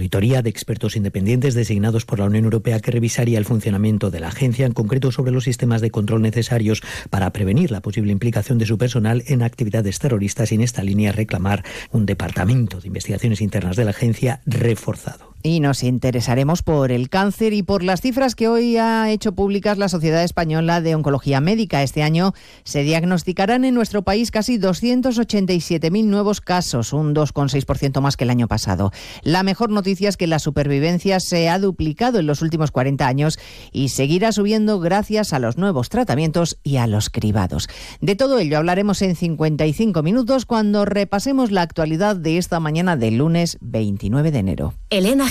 auditoría de expertos independientes designados por la Unión Europea que revisaría el funcionamiento de la agencia, en concreto sobre los sistemas de control necesarios para prevenir la posible implicación de su personal en actividades terroristas y en esta línea reclamar un departamento de investigaciones internas de la agencia reforzado. Y nos interesaremos por el cáncer y por las cifras que hoy ha hecho públicas la Sociedad Española de Oncología Médica. Este año se diagnosticarán en nuestro país casi 287.000 nuevos casos, un 2,6% más que el año pasado. La mejor noticia es que la supervivencia se ha duplicado en los últimos 40 años y seguirá subiendo gracias a los nuevos tratamientos y a los cribados. De todo ello hablaremos en 55 minutos cuando repasemos la actualidad de esta mañana del lunes 29 de enero. Elena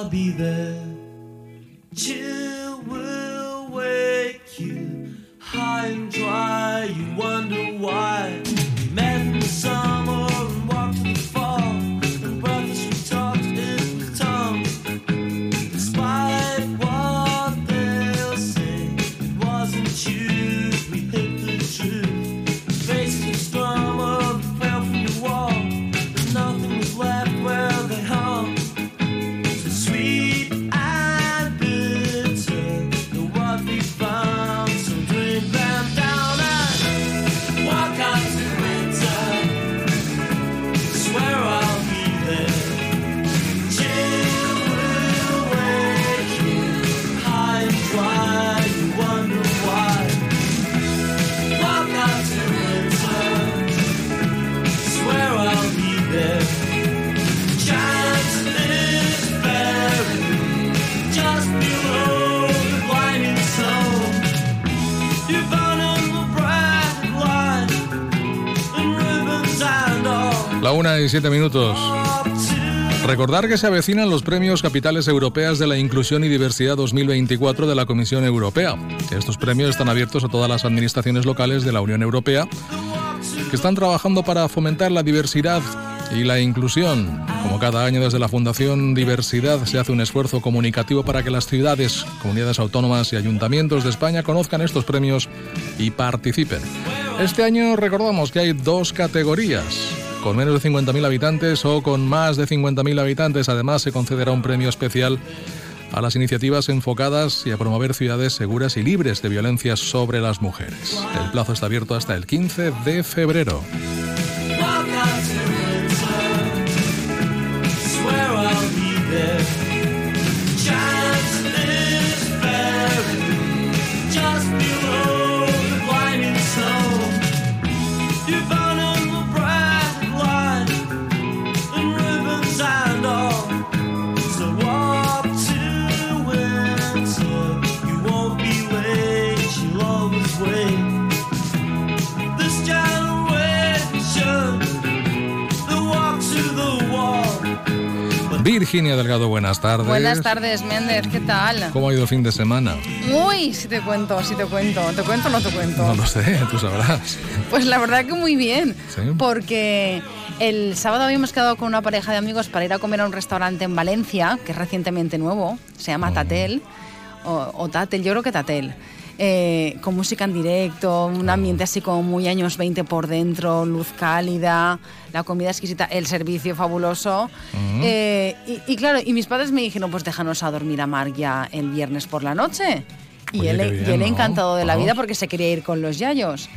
I'll be there. Chill 47 minutos. Recordar que se avecinan los premios Capitales Europeas de la Inclusión y Diversidad 2024 de la Comisión Europea. Estos premios están abiertos a todas las administraciones locales de la Unión Europea que están trabajando para fomentar la diversidad y la inclusión. Como cada año desde la Fundación Diversidad se hace un esfuerzo comunicativo para que las ciudades, comunidades autónomas y ayuntamientos de España conozcan estos premios y participen. Este año recordamos que hay dos categorías. Con menos de 50.000 habitantes o con más de 50.000 habitantes. Además, se concederá un premio especial a las iniciativas enfocadas y a promover ciudades seguras y libres de violencia sobre las mujeres. El plazo está abierto hasta el 15 de febrero. Virginia Delgado, buenas tardes. Buenas tardes, Méndez, ¿qué tal? ¿Cómo ha ido el fin de semana? Uy, si te cuento, si te cuento. ¿Te cuento o no te cuento? No lo sé, tú sabrás. Pues la verdad que muy bien. Sí. Porque el sábado habíamos quedado con una pareja de amigos para ir a comer a un restaurante en Valencia, que es recientemente nuevo, se llama Tatel, o, o Tatel, yo creo que Tatel. Eh, con música en directo, un ambiente así como muy años 20 por dentro, luz cálida, la comida exquisita, el servicio fabuloso. Eh, y, y claro, y mis padres me dijeron, pues déjanos a dormir a Marc ya el viernes por la noche. Y Oye, él, y bien, él ¿no? encantado de la vida porque se quería ir con los yayos.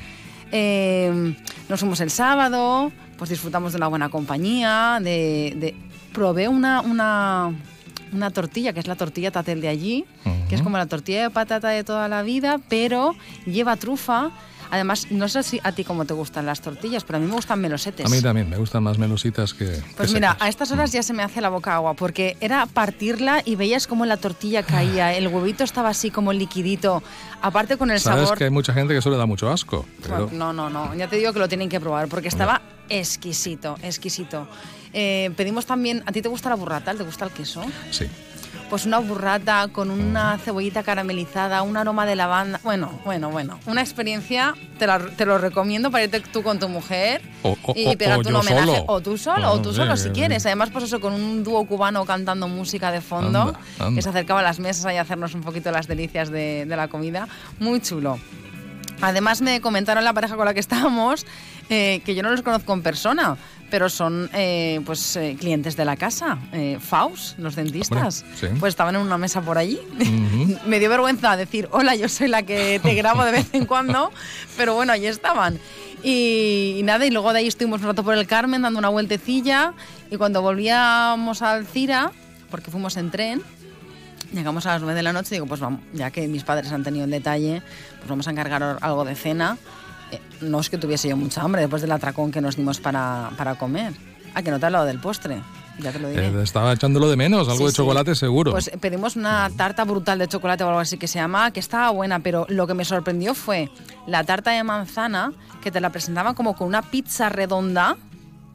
Eh, nos fuimos el sábado, pues disfrutamos de una buena compañía, de, de- probé una, una, una tortilla, que es la tortilla tatel de allí, que es como la tortilla de patata de toda la vida, pero lleva trufa. Además, no sé si a ti cómo te gustan las tortillas, pero a mí me gustan melosetes. A mí también, me gustan más melositas que... Pues que mira, secas. a estas horas ya se me hace la boca agua, porque era partirla y veías cómo la tortilla caía, el huevito estaba así como liquidito, aparte con el Sabes sabor... que hay mucha gente que eso le da mucho asco. Pero... No, no, no, ya te digo que lo tienen que probar, porque estaba exquisito, exquisito. Eh, pedimos también, ¿a ti te gusta la burrata? ¿Te gusta el queso? Sí. Pues una burrata con una cebollita caramelizada, un aroma de lavanda. Bueno, bueno, bueno. Una experiencia, te, la- te lo recomiendo para irte tú con tu mujer O, o- y pegarte o un homenaje. solo. O tú solo, o tú solo si quieres. Además, pues eso, con un dúo cubano cantando música de fondo, Anda, anda. que se acercaba a las mesas ahí a hacernos un poquito las delicias de, de la comida. Muy chulo. Además me comentaron la pareja con la que estábamos eh, que yo no los conozco en persona, pero son eh, pues eh, clientes de la casa, eh, Faust, los dentistas. Hombre, sí. Pues estaban en una mesa por allí. me dio vergüenza decir, hola, yo soy la que te grabo de vez en cuando, pero bueno, allí estaban. Y, y nada, y luego de ahí estuvimos un rato por el Carmen dando una vueltecilla y cuando volvíamos a Alcira, porque fuimos en tren, llegamos a las 9 de la noche y digo, pues vamos, ya que mis padres han tenido el detalle, pues vamos a encargar algo de cena. Eh, no es que tuviese yo mucha hambre después del atracón que nos dimos para, para comer. Ah, que no te he hablado del postre, ya te lo diré. Eh, estaba echándolo de menos, algo Sí, de sí. chocolate seguro. Pues pedimos una tarta brutal de chocolate o algo así que se llama, que estaba buena, pero lo que me sorprendió fue la tarta de manzana, que te la presentaban como con una pizza redonda,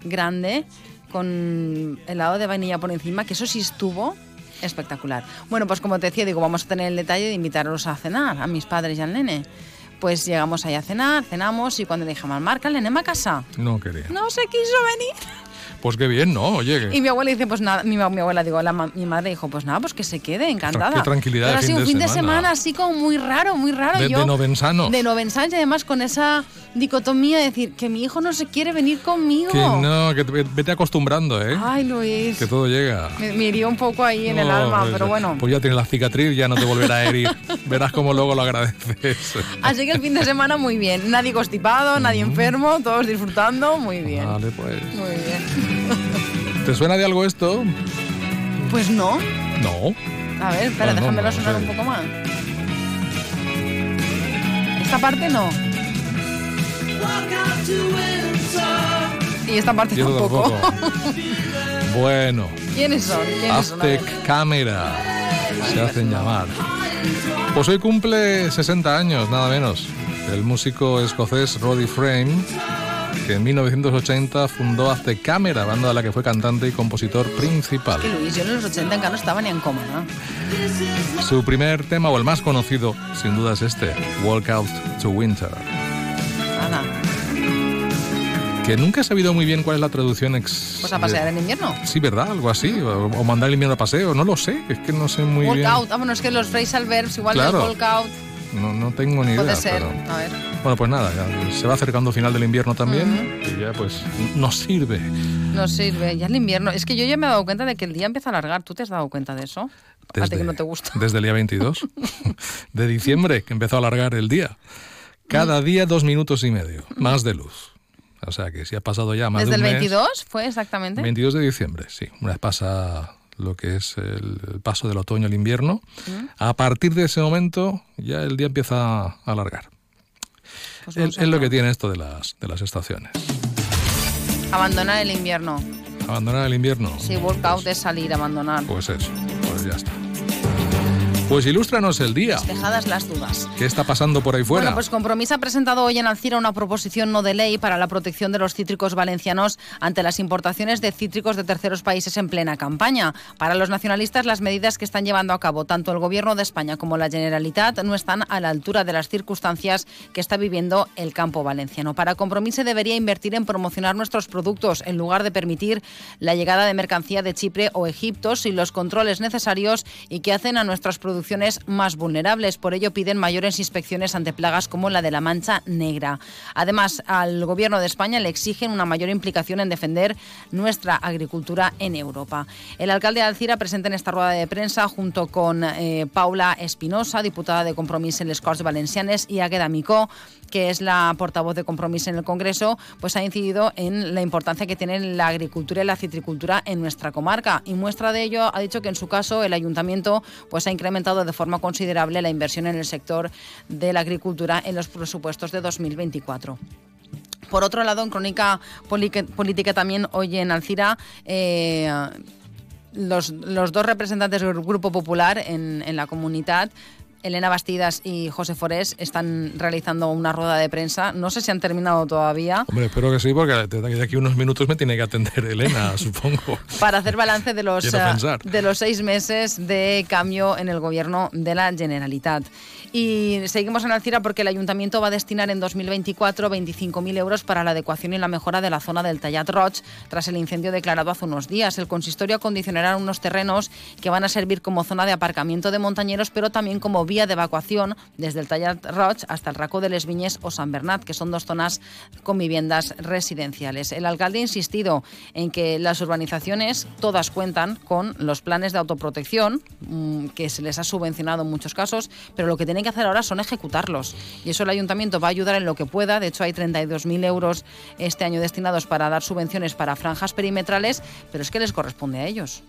grande, con helado de vainilla por encima, que eso sí estuvo espectacular. Bueno, pues como te decía, digo, vamos a tener el detalle de invitarlos a cenar, a mis padres y al nene. Pues llegamos ahí a cenar, cenamos y cuando le dije a Marca, el nene a casa. No quería. No se quiso venir. Pues qué bien, ¿no? Oye, Y mi abuela dice, pues nada, mi, mi abuela, digo, la mi madre dijo, pues nada, pues que se quede, encantada. qué tranquilidad Pero ha sido un fin de semana. semana así como muy raro, muy raro. de, Yo, de novensanos. de novensanos y además con esa dicotomía de decir que mi hijo no se quiere venir conmigo. Que no, que te- vete acostumbrando, ¿eh? Ay, Luis. Que todo llega. Me, me hirió un poco ahí en el alma, pues, pero bueno. Pues ya tienes la cicatriz, ya no te volverá a herir. Verás cómo luego lo agradeces. Así que el fin de semana muy bien. Nadie constipado, nadie enfermo, todos disfrutando, muy bien. Vale, pues. Muy bien. ¿Te suena de algo esto? Pues no. No. A ver, espera, Ah, no, déjamelo no sonar un poco más. Esta parte no. Y esta parte Yo tampoco. tampoco. Bueno, ¿Quiénes son? ¿Quiénes son? Aztec Camera se hacen llamar. Pues hoy cumple 60 años, nada menos. El músico escocés Roddy Frame, que en 1980 fundó Aztec Camera, banda de la que fue cantante y compositor principal. Que Luis, yo en los 80 en no estaba ni en coma, ¿no? Su primer tema, o el más conocido, sin duda es este, Walk Out to Winter. Nada. Que nunca he sabido muy bien cuál es la traducción ex... Pues a pasear en invierno. Sí, ¿verdad? Algo así. O, o mandar el invierno a paseo, no lo sé. Es que no sé muy walk bien. out. Ah, bueno, es que los phrasal verbs, igual Claro. walk out, No, no tengo ni idea. puede ser. pero- A ver. Bueno, pues nada, ya se va acercando el final del invierno también y ya pues nos sirve. No sirve. Ya el invierno. Es que yo ya me he dado cuenta de que el día empieza a alargar. ¿Tú te has dado cuenta de eso? Ti que no te gusta. Desde el día 22 de diciembre, que empezó a alargar el día. Cada día dos minutos y medio, más de luz. O sea que si ha pasado ya más ¿Desde de el un mes, 22 fue exactamente? 22 de diciembre, sí. Una vez pasa lo que es el, paso del otoño al invierno, Mm. a partir de ese momento ya el día empieza a alargar. Pues es, lo que tiene esto de las, de las estaciones. Abandonar el invierno. Abandonar el invierno. Sí, walk out es salir, abandonar. Pues eso, pues ya está. Pues ilústranos el día. Despejadas las dudas. ¿Qué está pasando por ahí fuera? Bueno, pues Compromís ha presentado hoy en Alcira una proposición no de ley para la protección de los cítricos valencianos ante las importaciones de cítricos de terceros países en plena campaña. Para los nacionalistas, las medidas que están llevando a cabo tanto el Gobierno de España como la Generalitat no están a la altura de las circunstancias que está viviendo el campo valenciano. Para Compromís se debería invertir en promocionar nuestros productos en lugar de permitir la llegada de mercancía de Chipre o Egipto sin los controles necesarios y que hacen a nuestras producciones más vulnerables. Por ello piden mayores inspecciones ante plagas como la de la mancha negra. Además, al Gobierno de España le exigen una mayor implicación en defender nuestra agricultura en Europa. El alcalde de Alcira presenta en esta rueda de prensa junto con eh, Paula Espinosa, diputada de Compromís en les Corts Valencianes, y Águeda Micó, que es la portavoz de Compromís en el Congreso, pues ha incidido en la importancia que tiene la agricultura y la citricultura en nuestra comarca. Y muestra de ello ha dicho que en su caso el ayuntamiento pues ha incrementado de forma considerable la inversión en el sector de la agricultura en los presupuestos de 2024. Por otro lado, en Crónica Política también hoy en Alcira, eh, los, los dos representantes del Grupo Popular en, en la comunidad, Elena Bastidas y José Forés, están realizando una rueda de prensa. No sé si han terminado todavía. Hombre, espero que sí, porque de aquí unos minutos me tiene que atender Elena, supongo. para hacer balance de los, eh, de los seis meses de cambio en el gobierno de la Generalitat. Y seguimos en Alcira porque el ayuntamiento va a destinar en 2024 25.000 euros para la adecuación y la mejora de la zona del Tallat Roig tras el incendio declarado hace unos días. El consistorio acondicionará unos terrenos que van a servir como zona de aparcamiento de montañeros, pero también como vía de evacuación desde el Tallat Roig hasta el Racó de les Viñes o San Bernat, que son dos zonas con viviendas residenciales. El alcalde ha insistido en que las urbanizaciones todas cuentan con los planes de autoprotección, mm, que se les ha subvencionado en muchos casos, pero lo que tienen que hacer ahora son ejecutarlos. Y eso el ayuntamiento va a ayudar en lo que pueda. De hecho, hay 32.000 euros este año destinados para dar subvenciones para franjas perimetrales, pero es que les corresponde a ellos.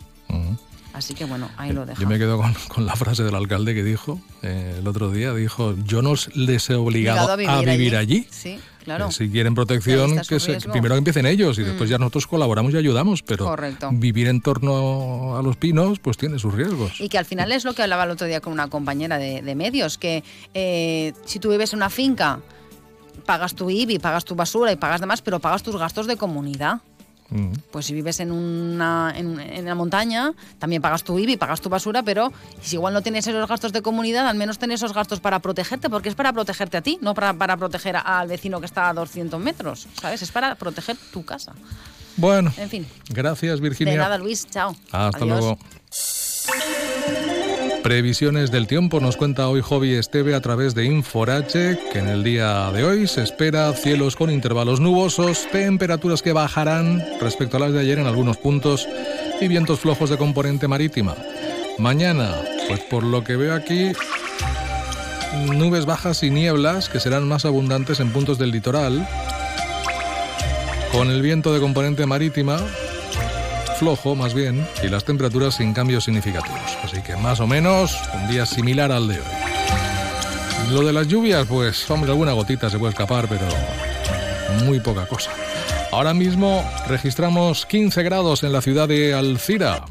Así que bueno, ahí lo dejo. Yo me quedo con, con la frase del alcalde que dijo eh, el otro día, dijo, yo no les he obligado Obligado a vivir, allí. Sí, claro. Eh, Si quieren protección, que se- primero que empiecen ellos y después Mm. ya nosotros colaboramos y ayudamos, pero Correcto. vivir en torno a los pinos pues tiene sus riesgos. Y que al final es lo que hablaba el otro día con una compañera de, de medios, que eh, si tú vives en una finca, pagas tu IBI, pagas tu basura y pagas demás, pero pagas tus gastos de comunidad. Mm. Pues si vives en una en, en la montaña, también pagas tu IBI, pagas tu basura, pero si igual no tienes esos gastos de comunidad, al menos tienes esos gastos para protegerte, porque es para protegerte a ti, no para, para proteger al vecino que está a 200 metros, ¿sabes? Es para proteger tu casa. Bueno, En fin, gracias Virginia. de nada, Luis, chao. Hasta Adiós. luego. Previsiones del tiempo nos cuenta hoy Jovi Esteve a través de Inforache, que en el día de hoy se espera cielos con intervalos nubosos, temperaturas que bajarán respecto a las de ayer en algunos puntos y vientos flojos de componente marítima. Mañana, pues por lo que veo aquí, nubes bajas y nieblas que serán más abundantes en puntos del litoral, con el viento de componente marítima flojo más bien y las temperaturas sin cambios significativos. Así que más o menos un día similar al de hoy. Lo de las lluvias, pues hombre, alguna gotita se puede escapar, pero muy poca cosa. Ahora mismo registramos 15 grados en la ciudad de Alcira,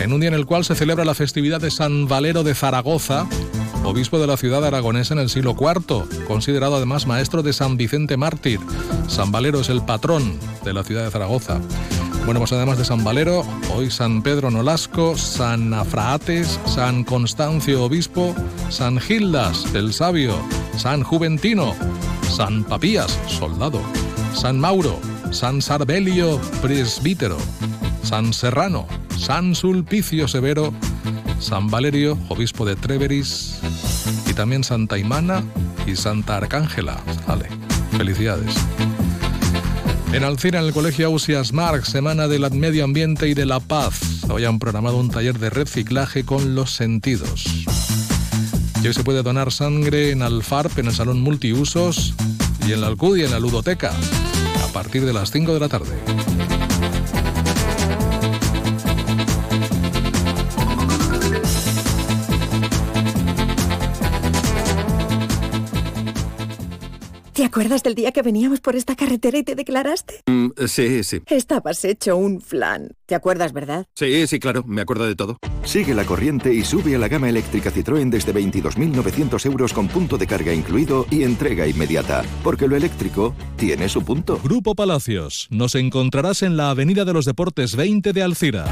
en un día en el cual se celebra la festividad de San Valero de Zaragoza, obispo de la ciudad aragonesa en el siglo IV, considerado además maestro de San Vicente Mártir. San Valero es el patrón de la ciudad de Zaragoza. Bueno, pues además de San Valero, hoy San Pedro Nolasco, San Afraates, San Constancio Obispo, San Gildas, el Sabio, San Juventino, San Papías, soldado, San Mauro, San Sarbelio, presbítero, San Serrano, San Sulpicio Severo, San Valerio, obispo de Treveris, y también Santa Imana y Santa Arcángela. Vale, felicidades. En Alcira, en el Colegio Ausias Marx, Semana del Medio Ambiente y de la Paz. Hoy han programado un taller de reciclaje con los sentidos. Y hoy se puede donar sangre en Alfarp, en el Salón Multiusos, y en la Alcudia, en la Ludoteca, a partir de las 5 de la tarde. Acuerdas del día que veníamos por esta carretera y te declaraste? Mm, sí, sí. Estabas hecho un flan. ¿Te acuerdas, verdad? Sí, sí, claro, me acuerdo de todo. Sigue la corriente y sube a la gama eléctrica Citroën desde 22.900 euros con punto de carga incluido y entrega inmediata. Porque lo eléctrico tiene su punto. Grupo Palacios. Nos encontrarás en la Avenida de los Deportes 20 de Alcira.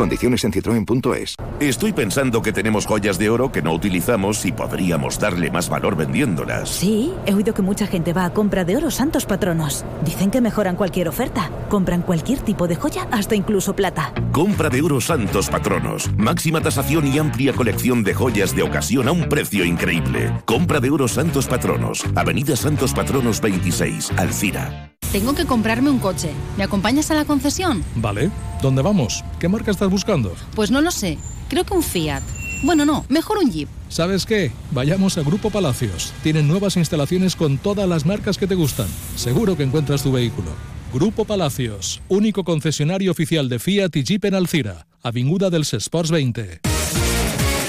Condiciones en citroen.es. Estoy pensando que tenemos joyas de oro que no utilizamos y podríamos darle más valor vendiéndolas. Sí, he oído que mucha gente va a compra de oro santos patronos. Dicen que mejoran cualquier oferta. Compran cualquier tipo de joya, hasta incluso plata. Compra de oro santos patronos. Máxima tasación y amplia colección de joyas de ocasión a un precio increíble. Compra de oro santos patronos. Avenida Santos Patronos 26, Alcira. Tengo que comprarme un coche. ¿Me acompañas a la concesión? Vale, ¿dónde vamos? ¿Qué marca estás buscando? Pues no lo sé. Creo que un Fiat. Bueno, no, mejor un Jeep. ¿Sabes qué? Vayamos a Grupo Palacios. Tienen nuevas instalaciones con todas las marcas que te gustan. Seguro que encuentras tu vehículo. Grupo Palacios, único concesionario oficial de Fiat y Jeep en Alcira, Avinguda del Sports 20.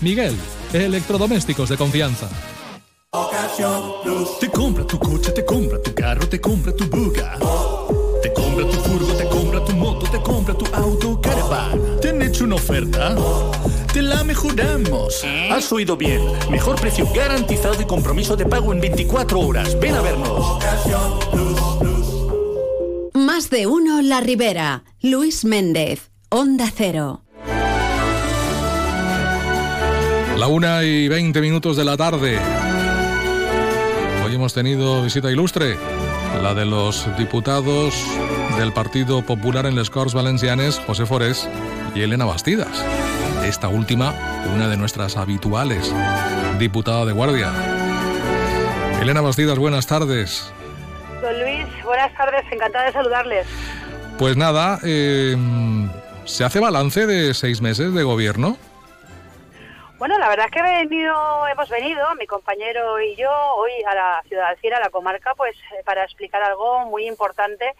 Miguel, electrodomésticos de confianza. Te compra tu coche, te compra tu carro, te compra tu buga. Te compra tu furgo, te compra tu moto, te compra tu auto caravan. ¿Te han hecho una oferta? te la mejoramos. Has oído bien. Mejor precio garantizado y compromiso de pago en 24 horas. Ven a vernos. Más de uno La Ribera. Luis Méndez. Onda Cero. La una y 20 minutos de la tarde. Hoy hemos tenido visita ilustre, la de los diputados del Partido Popular en les Corts Valencianes, José Forés y Elena Bastidas. Esta última, una de nuestras habituales, diputada de guardia. Elena Bastidas, buenas tardes. Don Luis, buenas tardes, encantada de saludarles. Pues nada, eh, ¿se hace balance de seis meses de gobierno? Bueno, la verdad es que he venido, hemos venido, mi compañero y yo, hoy a la ciudad de Alcira, a la comarca, pues eh, para explicar algo muy importante,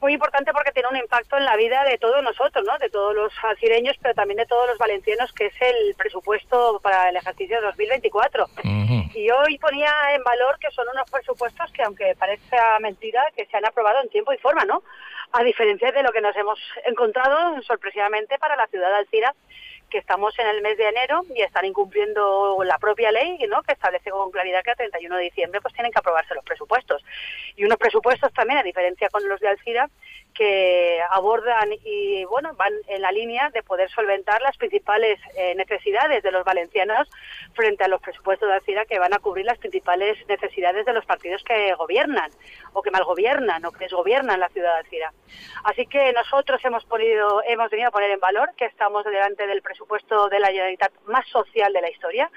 muy importante porque tiene un impacto en la vida de todos nosotros, ¿no? De todos los alcireños, pero también de todos los valencianos, que es el presupuesto para el ejercicio de 2024. Y hoy ponía en valor que son unos presupuestos que, aunque parezca mentira, que se han aprobado en tiempo y forma, ¿no? A diferencia de lo que nos hemos encontrado sorpresivamente para la ciudad de Alcira, que estamos en el mes de enero y están incumpliendo la propia ley, ¿no? que establece con claridad que a 31 de diciembre pues tienen que aprobarse los presupuestos. Y unos presupuestos también, a diferencia con los de Alcira, que abordan y bueno van en la línea de poder solventar las principales eh, necesidades de los valencianos frente a los presupuestos de Alcira que van a cubrir las principales necesidades de los partidos que gobiernan o que mal gobiernan o que desgobiernan la ciudad de Alcira. Así que nosotros hemos podido, hemos venido a poner en valor que estamos delante del presupuesto de la Generalitat más social de la historia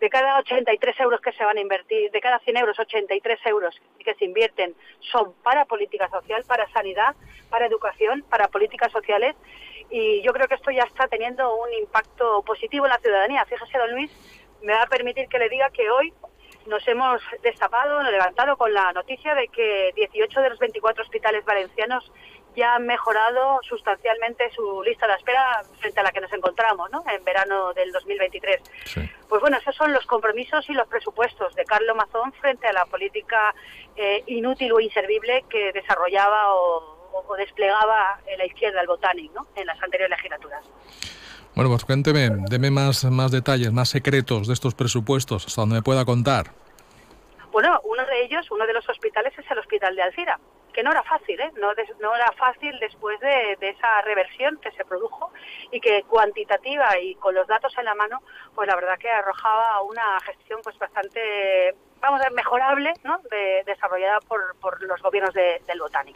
de cada 83 euros que se van a invertir, de cada 100 euros, 83 euros que se invierten son para política social, para sanidad, para educación, para políticas sociales. Y yo creo que esto ya está teniendo un impacto positivo en la ciudadanía. Fíjese, don Luis, me va a permitir que le diga que hoy nos hemos destapado, nos levantado con la noticia de que 18 de los 24 hospitales valencianos ya han mejorado sustancialmente su lista de espera frente a la que nos encontramos ¿no? en verano del 2023. Pues bueno, esos son los compromisos y los presupuestos de Carlos Mazón frente a la política eh, inútil o inservible que desarrollaba o, desplegaba en la izquierda, el Botanic, ¿no? en las anteriores legislaturas. Bueno, pues cuénteme, deme más, más detalles, más secretos de estos presupuestos, hasta donde me pueda contar. Bueno, uno de ellos, uno de los hospitales es el Hospital de Alcira que no era fácil, ¿eh? no, no era fácil después de, esa reversión que se produjo y que cuantitativa y con los datos en la mano, pues la verdad que arrojaba una gestión pues bastante vamos a ver, mejorable, ¿no? desarrollada por, por, los gobiernos del Botanic.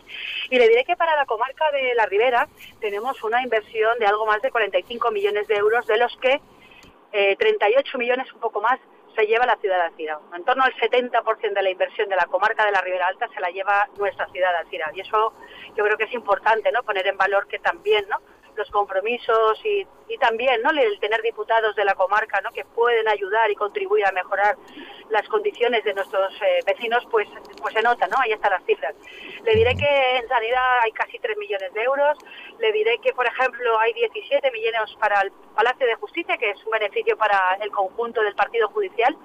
Y le diré que para la comarca de la Ribera tenemos una inversión de algo más de 45 millones de euros, de los que eh, 38 millones, un poco más, se lleva la ciudad de Alcira. En torno al 70% de la inversión de la comarca de la Ribera Alta se la lleva nuestra ciudad de Alcira. Y eso yo creo que es importante, ¿no? Poner en valor que también, ¿no? Los compromisos y, y, también ¿no? el tener diputados de la comarca ¿no? que pueden ayudar y contribuir a mejorar las condiciones de nuestros eh, vecinos, pues, pues se nota, ¿no? Ahí están las cifras. Le diré que en sanidad hay casi 3 millones de euros, le diré que, por ejemplo, hay 17 millones para el Palacio de Justicia, que es un beneficio para el conjunto del Partido Judicial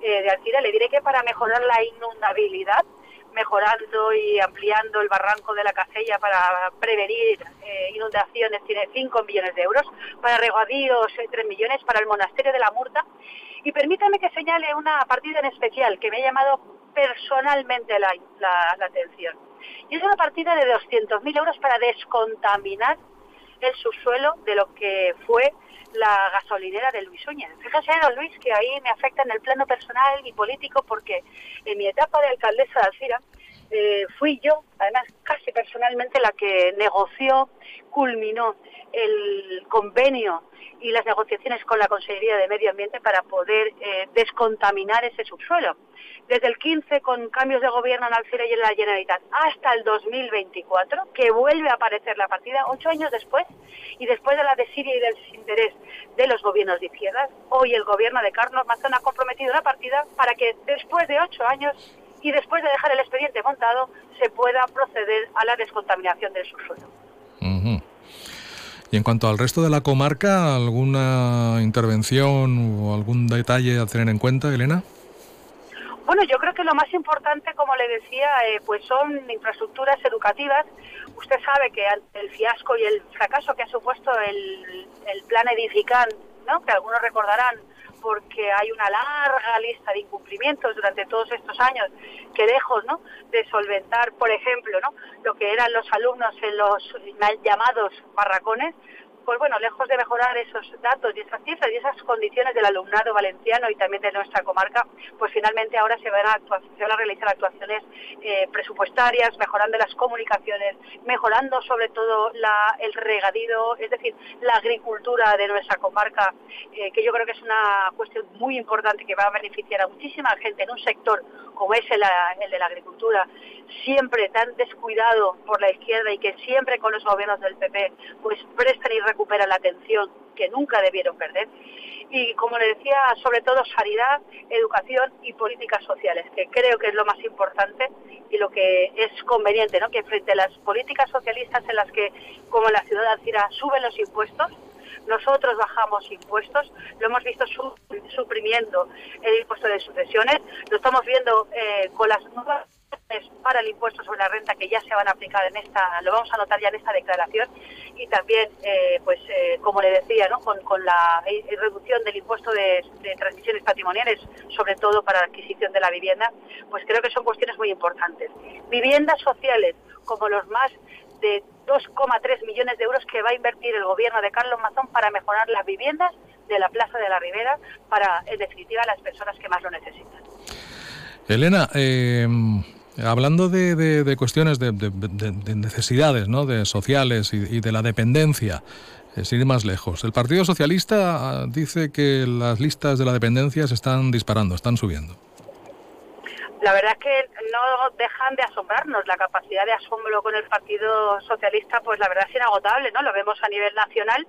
eh, de Alcira, le diré que para mejorar la inundabilidad, mejorando y ampliando el barranco de la Casella para prevenir eh, inundaciones, tiene 5 millones de euros, para regadíos 3 eh, millones, para el monasterio de la Murta. Y permítame que señale una partida en especial que me ha llamado personalmente la, atención. Y es una partida de 200.000 euros para descontaminar el subsuelo de lo que fue la gasolinera de Luis Uñez. Fíjese, don Luis, que ahí me afecta en el plano personal y político porque en mi etapa de alcaldesa de Alcira eh, fui yo, además casi personalmente, la que negoció, culminó el convenio y las negociaciones con la Consejería de Medio Ambiente para poder eh, descontaminar ese subsuelo. Desde el 15 con cambios de gobierno en Alcira y en la Generalitat hasta el 2024, que vuelve a aparecer la partida ocho años después y después de la desidia y del desinterés de los gobiernos de izquierdas, hoy el gobierno de Carlos Mazón ha comprometido la partida para que después de ocho años y después de dejar el expediente montado se pueda proceder a la descontaminación del subsuelo. Y en cuanto al resto de la comarca, ¿alguna intervención o algún detalle a tener en cuenta, Elena? Bueno, yo creo que lo más importante, como le decía, eh, pues son infraestructuras educativas. Usted sabe que el fiasco y el fracaso que ha supuesto el, plan Edifican ¿no? que algunos recordarán porque hay una larga lista de incumplimientos durante todos estos años que lejos ¿no? de solventar, por ejemplo, ¿no? lo que eran los alumnos en los llamados barracones, pues bueno, lejos de mejorar esos datos y esas cifras y esas condiciones del alumnado valenciano y también de nuestra comarca, pues finalmente ahora se van a, realizar actuaciones eh, presupuestarias, mejorando las comunicaciones, mejorando sobre todo el regadío, es decir, la agricultura de nuestra comarca, eh, que yo creo que es una cuestión muy importante que va a beneficiar a muchísima gente en un sector como es el de la agricultura, siempre tan descuidado por la izquierda y que siempre con los gobiernos del PP pues prestan y recuperan la atención que nunca debieron perder. Y como le decía, sobre todo sanidad, educación y políticas sociales, que creo que es lo más importante y lo que es conveniente, ¿no? que frente a las políticas socialistas en las que, como la ciudad de Alcira, suben los impuestos, nosotros bajamos impuestos, lo hemos visto suprimiendo el impuesto de sucesiones, lo estamos viendo eh, con las nuevas para el impuesto sobre la renta que ya se van a aplicar en esta, lo vamos a notar ya en esta declaración y también, eh, pues eh, como le decía, ¿no? con, la reducción del impuesto de, de, transmisiones patrimoniales, sobre todo para la adquisición de la vivienda, pues creo que son cuestiones muy importantes. Viviendas sociales, como los más de 2,3 millones de euros que va a invertir el gobierno de Carlos Mazón para mejorar las viviendas de la Plaza de la Ribera para, en definitiva, las personas que más lo necesitan. Elena, eh, hablando de, de, cuestiones de, de, necesidades ¿no? de sociales y, de la dependencia, eh, sin ir más lejos, el Partido Socialista dice que las listas de la dependencia se están disparando, están subiendo la verdad es que no dejan de asombrarnos. La capacidad de asombro con el Partido Socialista, pues la verdad es inagotable, ¿no? Lo vemos a nivel nacional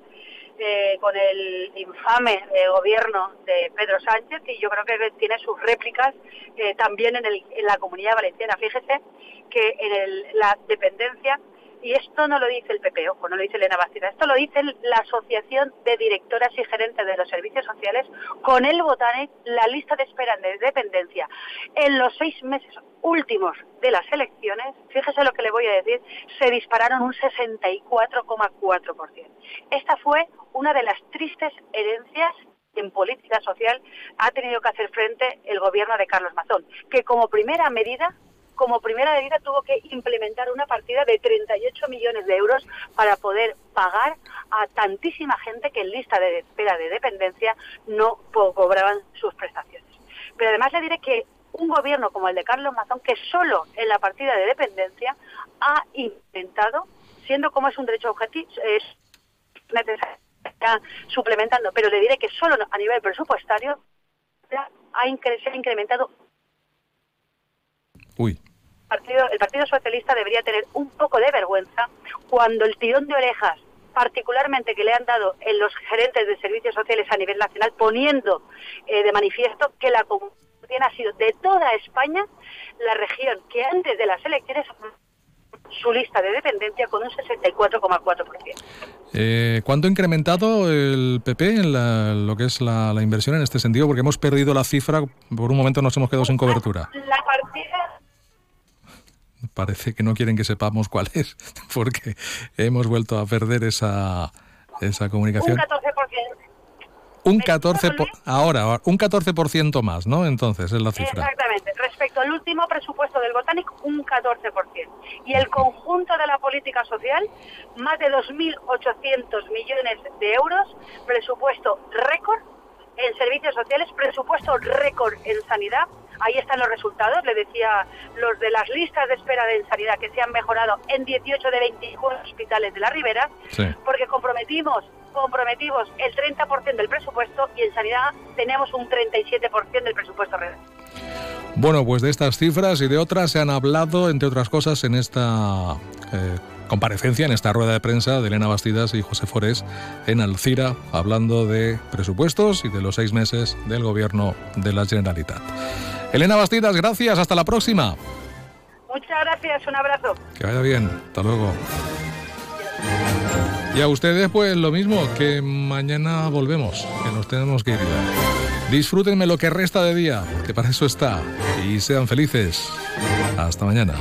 eh, con el infame eh, gobierno de Pedro Sánchez y yo creo que tiene sus réplicas eh, también en, el, en, la comunidad valenciana. Fíjese que en el, la dependencia y esto no lo dice el PP, ojo, no lo dice Elena Bastida, esto lo dice la Asociación de Directoras y Gerentes de los Servicios Sociales, con el Botanic, la lista de espera de dependencia en los seis meses últimos de las elecciones, fíjese lo que le voy a decir, se dispararon un 64,4%. Esta fue una de las tristes herencias en política social ha tenido que hacer frente el gobierno de Carlos Mazón, que como primera medida como primera medida tuvo que implementar una partida de 38 millones de euros para poder pagar a tantísima gente que en lista de espera de dependencia no cobraban sus prestaciones. Pero además le diré que un gobierno como el de Carlos Mazón, que solo en la partida de dependencia ha intentado, siendo como es un derecho objetivo, es necesario, suplementando, pero le diré que solo a nivel presupuestario ha, se ha incrementado. El partido, el Partido Socialista debería tener un poco de vergüenza cuando el tirón de orejas, particularmente que le han dado en los gerentes de servicios sociales a nivel nacional, poniendo eh, de manifiesto que la comunidad ha sido de toda España la región que antes de las elecciones su lista de dependencia con un 64,4%. Eh, ¿Cuánto ha incrementado el PP en la, lo que es la, la, inversión en este sentido? Porque hemos perdido la cifra, por un momento nos hemos quedado sin cobertura. La partida parece que no quieren que sepamos cuál es, porque hemos vuelto a perder esa, esa comunicación. Un 14%. Un 14 por, ahora, un 14% más, ¿no? Entonces, es la cifra. Exactamente. Respecto al último presupuesto del Botánico, un 14%. Y el conjunto de la política social, más de 2.800 millones de euros, presupuesto récord en servicios sociales, presupuesto récord en sanidad, Ahí están los resultados, le decía, los de las listas de espera de sanidad que se han mejorado en 18 de 21 hospitales de la Ribera, sí. porque comprometimos comprometimos el 30% del presupuesto y en sanidad tenemos un 37% del presupuesto real. Bueno, pues de estas cifras y de otras se han hablado, entre otras cosas, en esta eh, comparecencia, en esta rueda de prensa de Elena Bastidas y José Forés en Alcira, hablando de presupuestos y de los seis meses del gobierno de la Generalitat. Elena Bastidas, gracias, hasta la próxima. Muchas gracias, un abrazo. Que vaya bien, hasta luego. Y a ustedes pues lo mismo, que mañana volvemos, que nos tenemos que ir. Disfrútenme lo que resta de día, que para eso está, y sean felices. Hasta mañana.